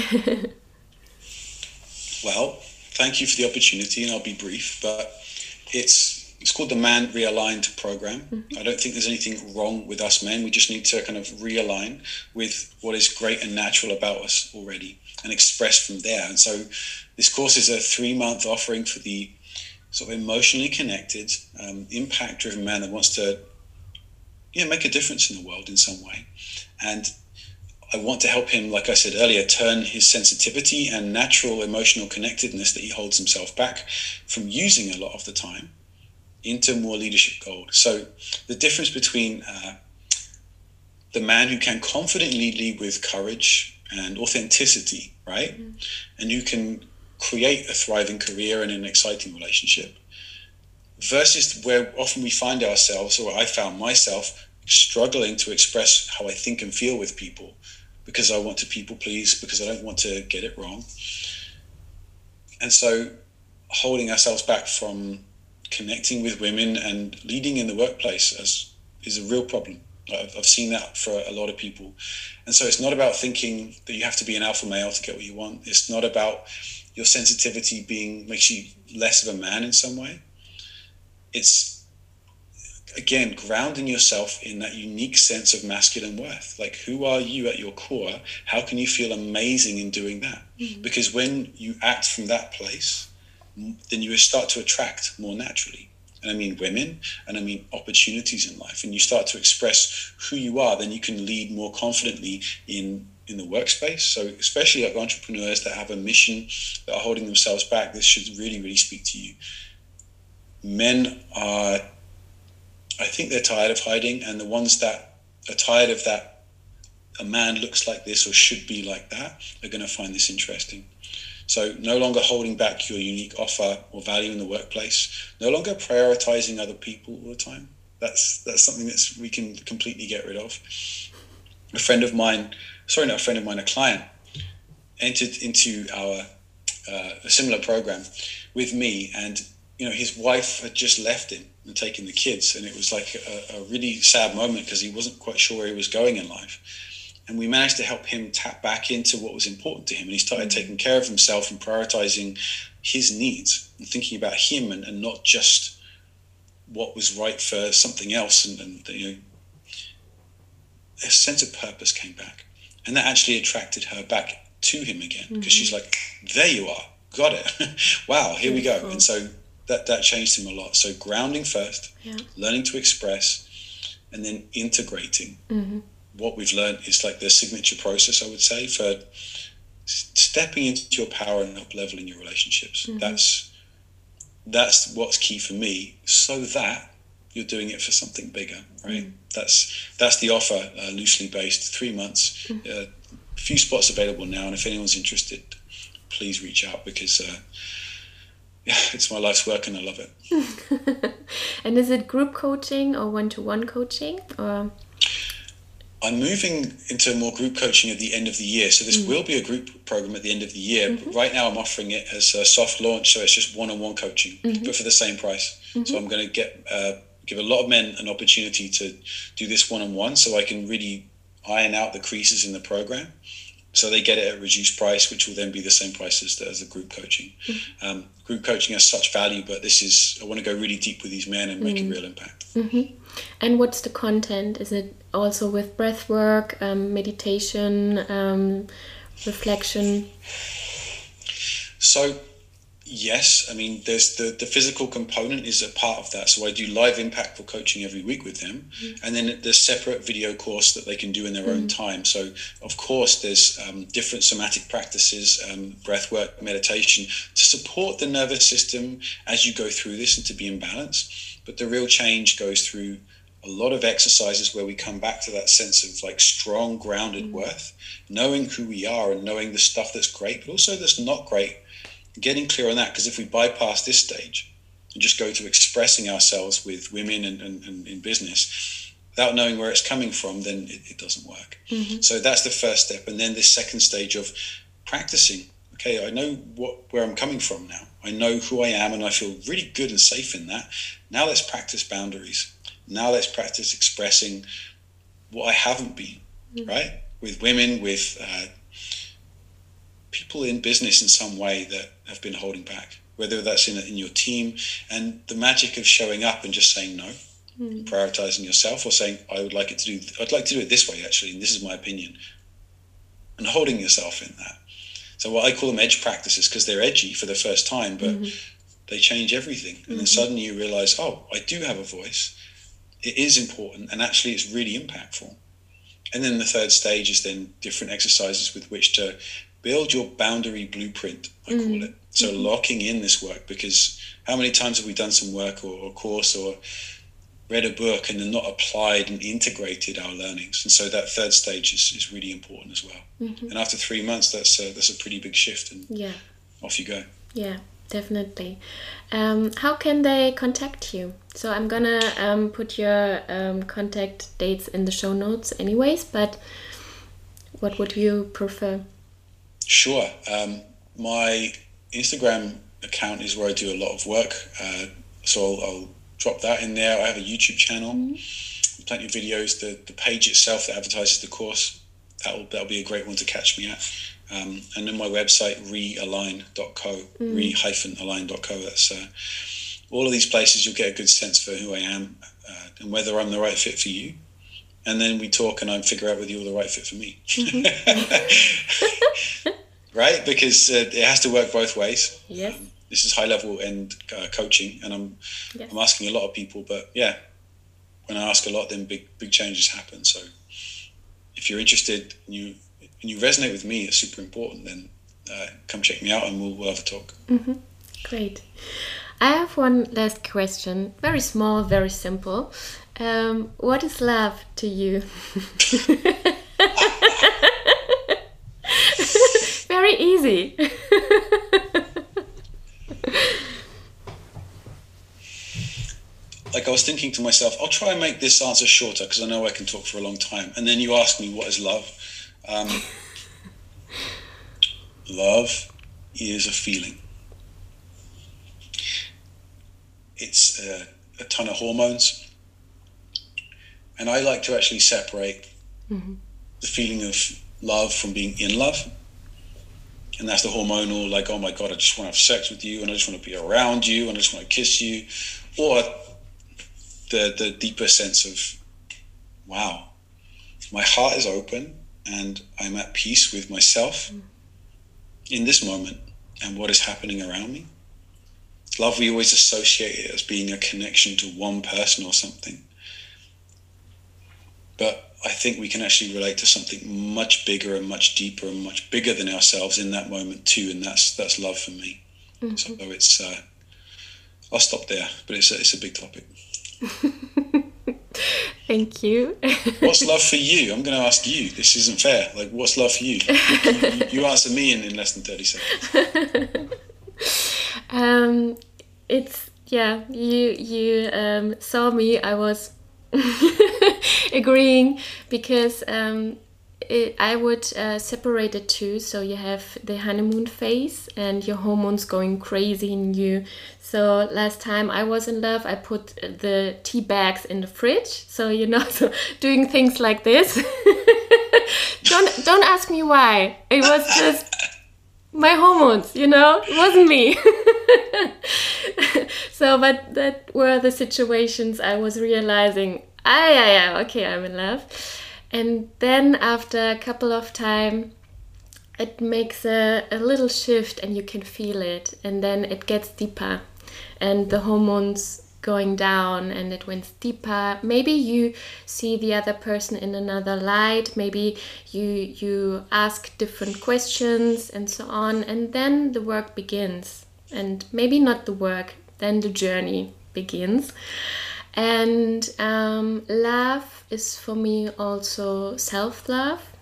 Well thank you for the opportunity and I'll be brief but it's it's called the Man Realigned program. Mm-hmm. I don't think there's anything wrong with us men. We just need to kind of realign with what is great and natural about us already and express from there. And so this course is a three month offering for the sort of emotionally connected, um, impact driven man that wants to yeah, make a difference in the world in some way. And I want to help him, like I said earlier, turn his sensitivity and natural emotional connectedness that he holds himself back from using a lot of the time into more leadership gold. So the difference between uh, the man who can confidently lead with courage and authenticity, right, mm-hmm. and who can create a thriving career and an exciting relationship, versus where often we find ourselves, or I found myself, struggling to express how I think and feel with people because I want to people please, because I don't want to get it wrong. And so holding ourselves back from connecting with women and leading in the workplace as, is a real problem. I've, I've seen that for a lot of people. And so it's not about thinking that you have to be an alpha male to get what you want. It's not about your sensitivity being makes you less of a man in some way. It's again grounding yourself in that unique sense of masculine worth. Like who are you at your core? How can you feel amazing in doing that? Mm-hmm. Because when you act from that place, then you start to attract more naturally. And I mean women, and I mean opportunities in life. And you start to express who you are, then you can lead more confidently in in the workspace. So especially like entrepreneurs that have a mission that are holding themselves back, this should really, really speak to you. Men are I think they're tired of hiding, and the ones that are tired of that a man looks like this or should be like that are going to find this interesting. So no longer holding back your unique offer or value in the workplace, no longer prioritizing other people all the time. That's that's something that we can completely get rid of. A friend of mine, sorry, not a friend of mine, a client, entered into our uh, a similar program with me, and you know his wife had just left him and taken the kids, and it was like a, a really sad moment because he wasn't quite sure where he was going in life and we managed to help him tap back into what was important to him and he started mm. taking care of himself and prioritizing his needs and thinking about him and, and not just what was right for something else. And, and you know a sense of purpose came back and that actually attracted her back to him again because mm-hmm. she's like there you are. Got it. Wow here we go. And so that that changed him a lot. So grounding first yeah. learning to express and then integrating mm-hmm what we've learned is like the signature process, I would say, for stepping into your power and up leveling your relationships. Mm-hmm. That's that's what's key for me, so that you're doing it for something bigger, right? Mm-hmm. That's that's the offer, uh, loosely based, three months, mm-hmm. uh, a few spots available now, and if anyone's interested, please reach out because. Uh, yeah, it's my life's work and I love it. and is it group coaching or one to one coaching or I'm moving into more group coaching at the end of the year. So this mm will be a group program at the end of the year. Mm-hmm. But right now, I'm offering it as a soft launch, so it's just one-on-one coaching, mm-hmm. but for the same price. Mm-hmm. So I'm going to get uh, give a lot of men an opportunity to do this one-on-one, so I can really iron out the creases in the program. So they get it at a reduced price, which will then be the same price as the, as the group coaching. Mm-hmm. Um, group coaching has such value, but this is I want to go really deep with these men and make a mm-hmm. real impact. And what's the content? Is it also with breath work, um, meditation, um, reflection? So, yes, I mean, there's the, the physical component is a part of that. So I do live impactful coaching every week with them, mm-hmm. and then there's separate video course that they can do in their mm-hmm. own time. So of course, there's um, different somatic practices, um, breath work, meditation to support the nervous system as you go through this and to be in balance. But the real change goes through a lot of exercises where we come back to that sense of like strong grounded mm. worth knowing who we are and knowing the stuff that's great but also that's not great getting clear on that because if we bypass this stage and just go to expressing ourselves with women and, and, and in business without knowing where it's coming from, then it, it doesn't work. Mm-hmm. So that's the first step. And then this second stage of practicing. Okay, I know what where I'm coming from now. I know who I am and I feel really good and safe in that. Now let's practice boundaries. Now let's practice expressing what I haven't been, mm-hmm. right? With women, with uh, people in business in some way that have been holding back, whether that's in, in your team and the magic of showing up and just saying no, mm. prioritizing yourself or saying, I would like it to do, I'd like to do it this way actually, and this is my opinion, and holding yourself in that. So what I call them edge practices because they're edgy for the first time, but mm-hmm. they change everything. And mm-hmm. then suddenly you realize, oh, I do have a voice. It is important, and actually, it's really impactful. And then the third stage is then different exercises with which to build your boundary blueprint, I mm-hmm. call it. So mm-hmm. locking in this work because how many times have we done some work or, or course or read a book and then not applied and integrated our learnings? And so that third stage is, is really important as well. Mm-hmm. And after three months, that's a, that's a pretty big shift, and yeah, off you go. Yeah, definitely. Um, how can they contact you? So I'm gonna um, put your um, contact dates in the show notes, anyways. But what would you prefer? Sure. Um, my Instagram account is where I do a lot of work. Uh, so I'll, I'll, drop that in there. I have a YouTube channel, mm-hmm. plenty of videos. The, the page itself that advertises the course, that'll, that'll be a great one to catch me at. Um, and then my website, realign.co, mm. re-align.co. That's uh, all of these places you'll get a good sense for who I am uh, and whether I'm the right fit for you and then we talk and I figure out whether you're the right fit for me. Mm-hmm. right? Because uh, it has to work both ways. Yes. Um, this is high level end uh, coaching, and I'm yes. I'm asking a lot of people, but yeah, when I ask a lot, then big big changes happen. So if you're interested and you and you resonate with me, it's super important. Then uh, come check me out, and we'll, we'll have a talk. Mm-hmm. Great. I have one last question. Very small, very simple. Um, what is love to you? Very easy. like I was thinking to myself, I'll try and make this answer shorter because I know I can talk for a long time. And then you ask me, what is love? Um, love is a feeling. It's a, a ton of hormones and I like to actually separate mm-hmm. the feeling of love from being in love. And that's the hormonal, like, oh my God, I just want to have sex with you and I just want to be around you and I just want to kiss you. Or the, the deeper sense of, wow, my heart is open and I'm at peace with myself mm. in this moment and what is happening around me. Love, we always associate it as being a connection to one person or something. But I think we can actually relate to something much bigger and much deeper and much bigger than ourselves in that moment too, and that's that's love for me. Mm-hmm. So it's uh, I'll stop there, but it's a, it's a big topic. Thank you. what's love for you? I'm going to ask you. This isn't fair. Like, what's love for you? you, you answer me in, in less than 30 seconds. um, it's, yeah, you, you um, saw me. I was agreeing because um, it, I would uh, separate the two. So you have the honeymoon phase and your hormones going crazy in you. So last time I was in love, I put the tea bags in the fridge. So you know, so doing things like this. don't don't ask me why. It was just my hormones. You know, it wasn't me. so, but that were the situations I was realizing. Ah, yeah, yeah, okay, I'm in love. And then after a couple of time, it makes a, a little shift and you can feel it. And then it gets deeper and the hormones going down and it went deeper maybe you see the other person in another light maybe you you ask different questions and so on and then the work begins and maybe not the work, then the journey begins. And um, love is for me also self love,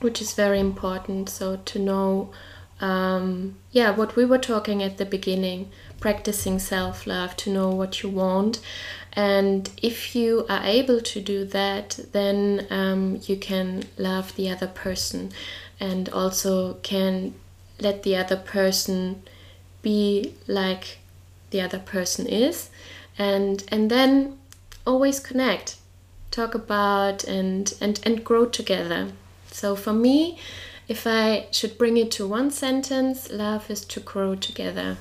which is very important. So to know, um, yeah, what we were talking at the beginning practicing self love to know what you want. And if you are able to do that, then um, you can love the other person and also can let the other person be like the other person is and and then always connect talk about and and and grow together so for me if i should bring it to one sentence love is to grow together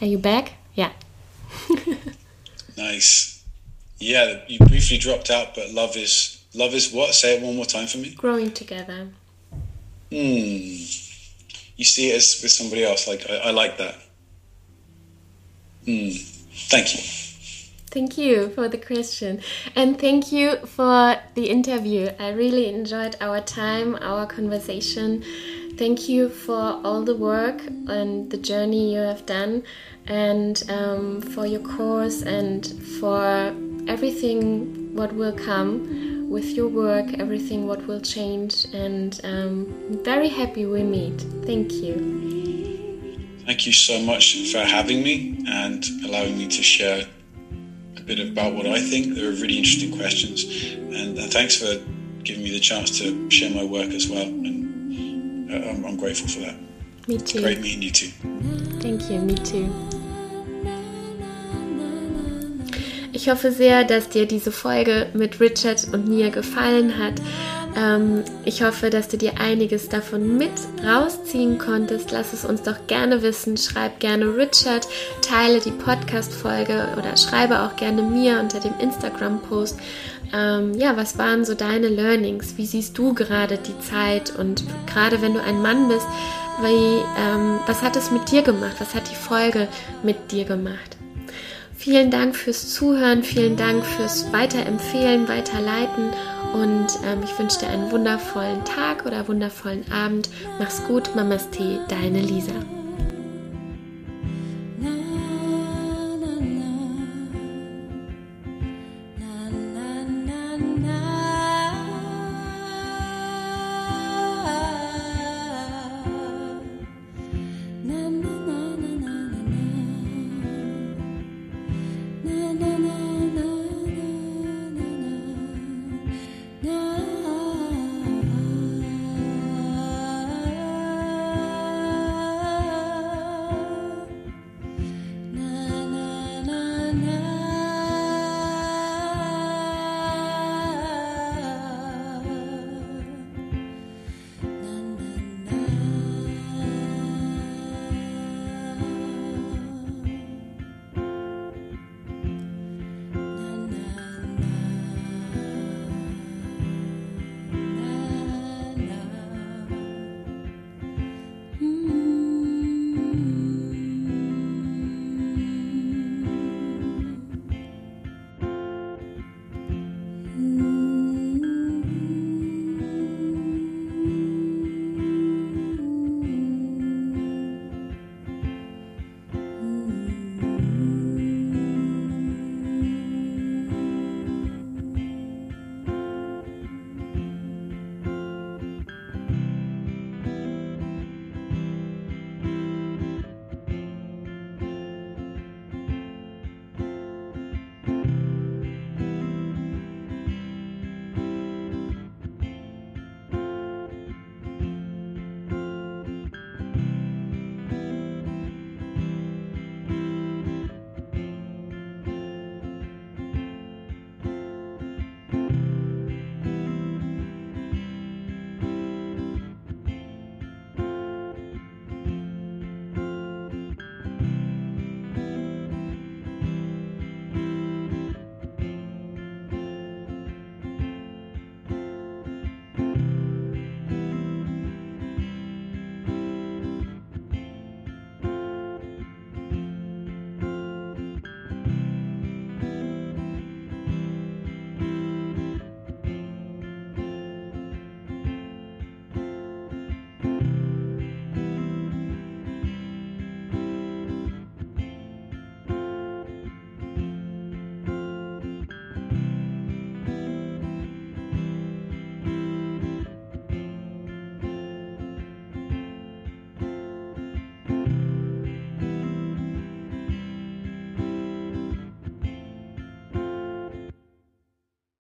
are you back yeah nice yeah you briefly dropped out but love is Love is what? Say it one more time for me. Growing together. Hmm. You see it as with somebody else. Like I, I like that. Hmm. Thank you. Thank you for the question. And thank you for the interview. I really enjoyed our time, our conversation. Thank you for all the work and the journey you have done, and um, for your course and for everything what will come with your work, everything what will change, and um, very happy we meet. Thank you. Thank you so much for having me and allowing me to share a bit about what I think. They are really interesting questions, and, and thanks for giving me the chance to share my work as well. And uh, I'm, I'm grateful for that. Me too. Great meeting you too. Thank you. Me too. Ich hoffe sehr, dass dir diese Folge mit Richard und mir gefallen hat. Ähm, ich hoffe, dass du dir einiges davon mit rausziehen konntest. Lass es uns doch gerne wissen. Schreib gerne Richard, teile die Podcast-Folge oder schreibe auch gerne mir unter dem Instagram-Post. Ähm, ja, was waren so deine Learnings? Wie siehst du gerade die Zeit? Und gerade wenn du ein Mann bist, wie, ähm, was hat es mit dir gemacht? Was hat die Folge mit dir gemacht? Vielen Dank fürs Zuhören, vielen Dank fürs Weiterempfehlen, Weiterleiten und ähm, ich wünsche dir einen wundervollen Tag oder wundervollen Abend. Mach's gut, Mamas Tee, deine Lisa.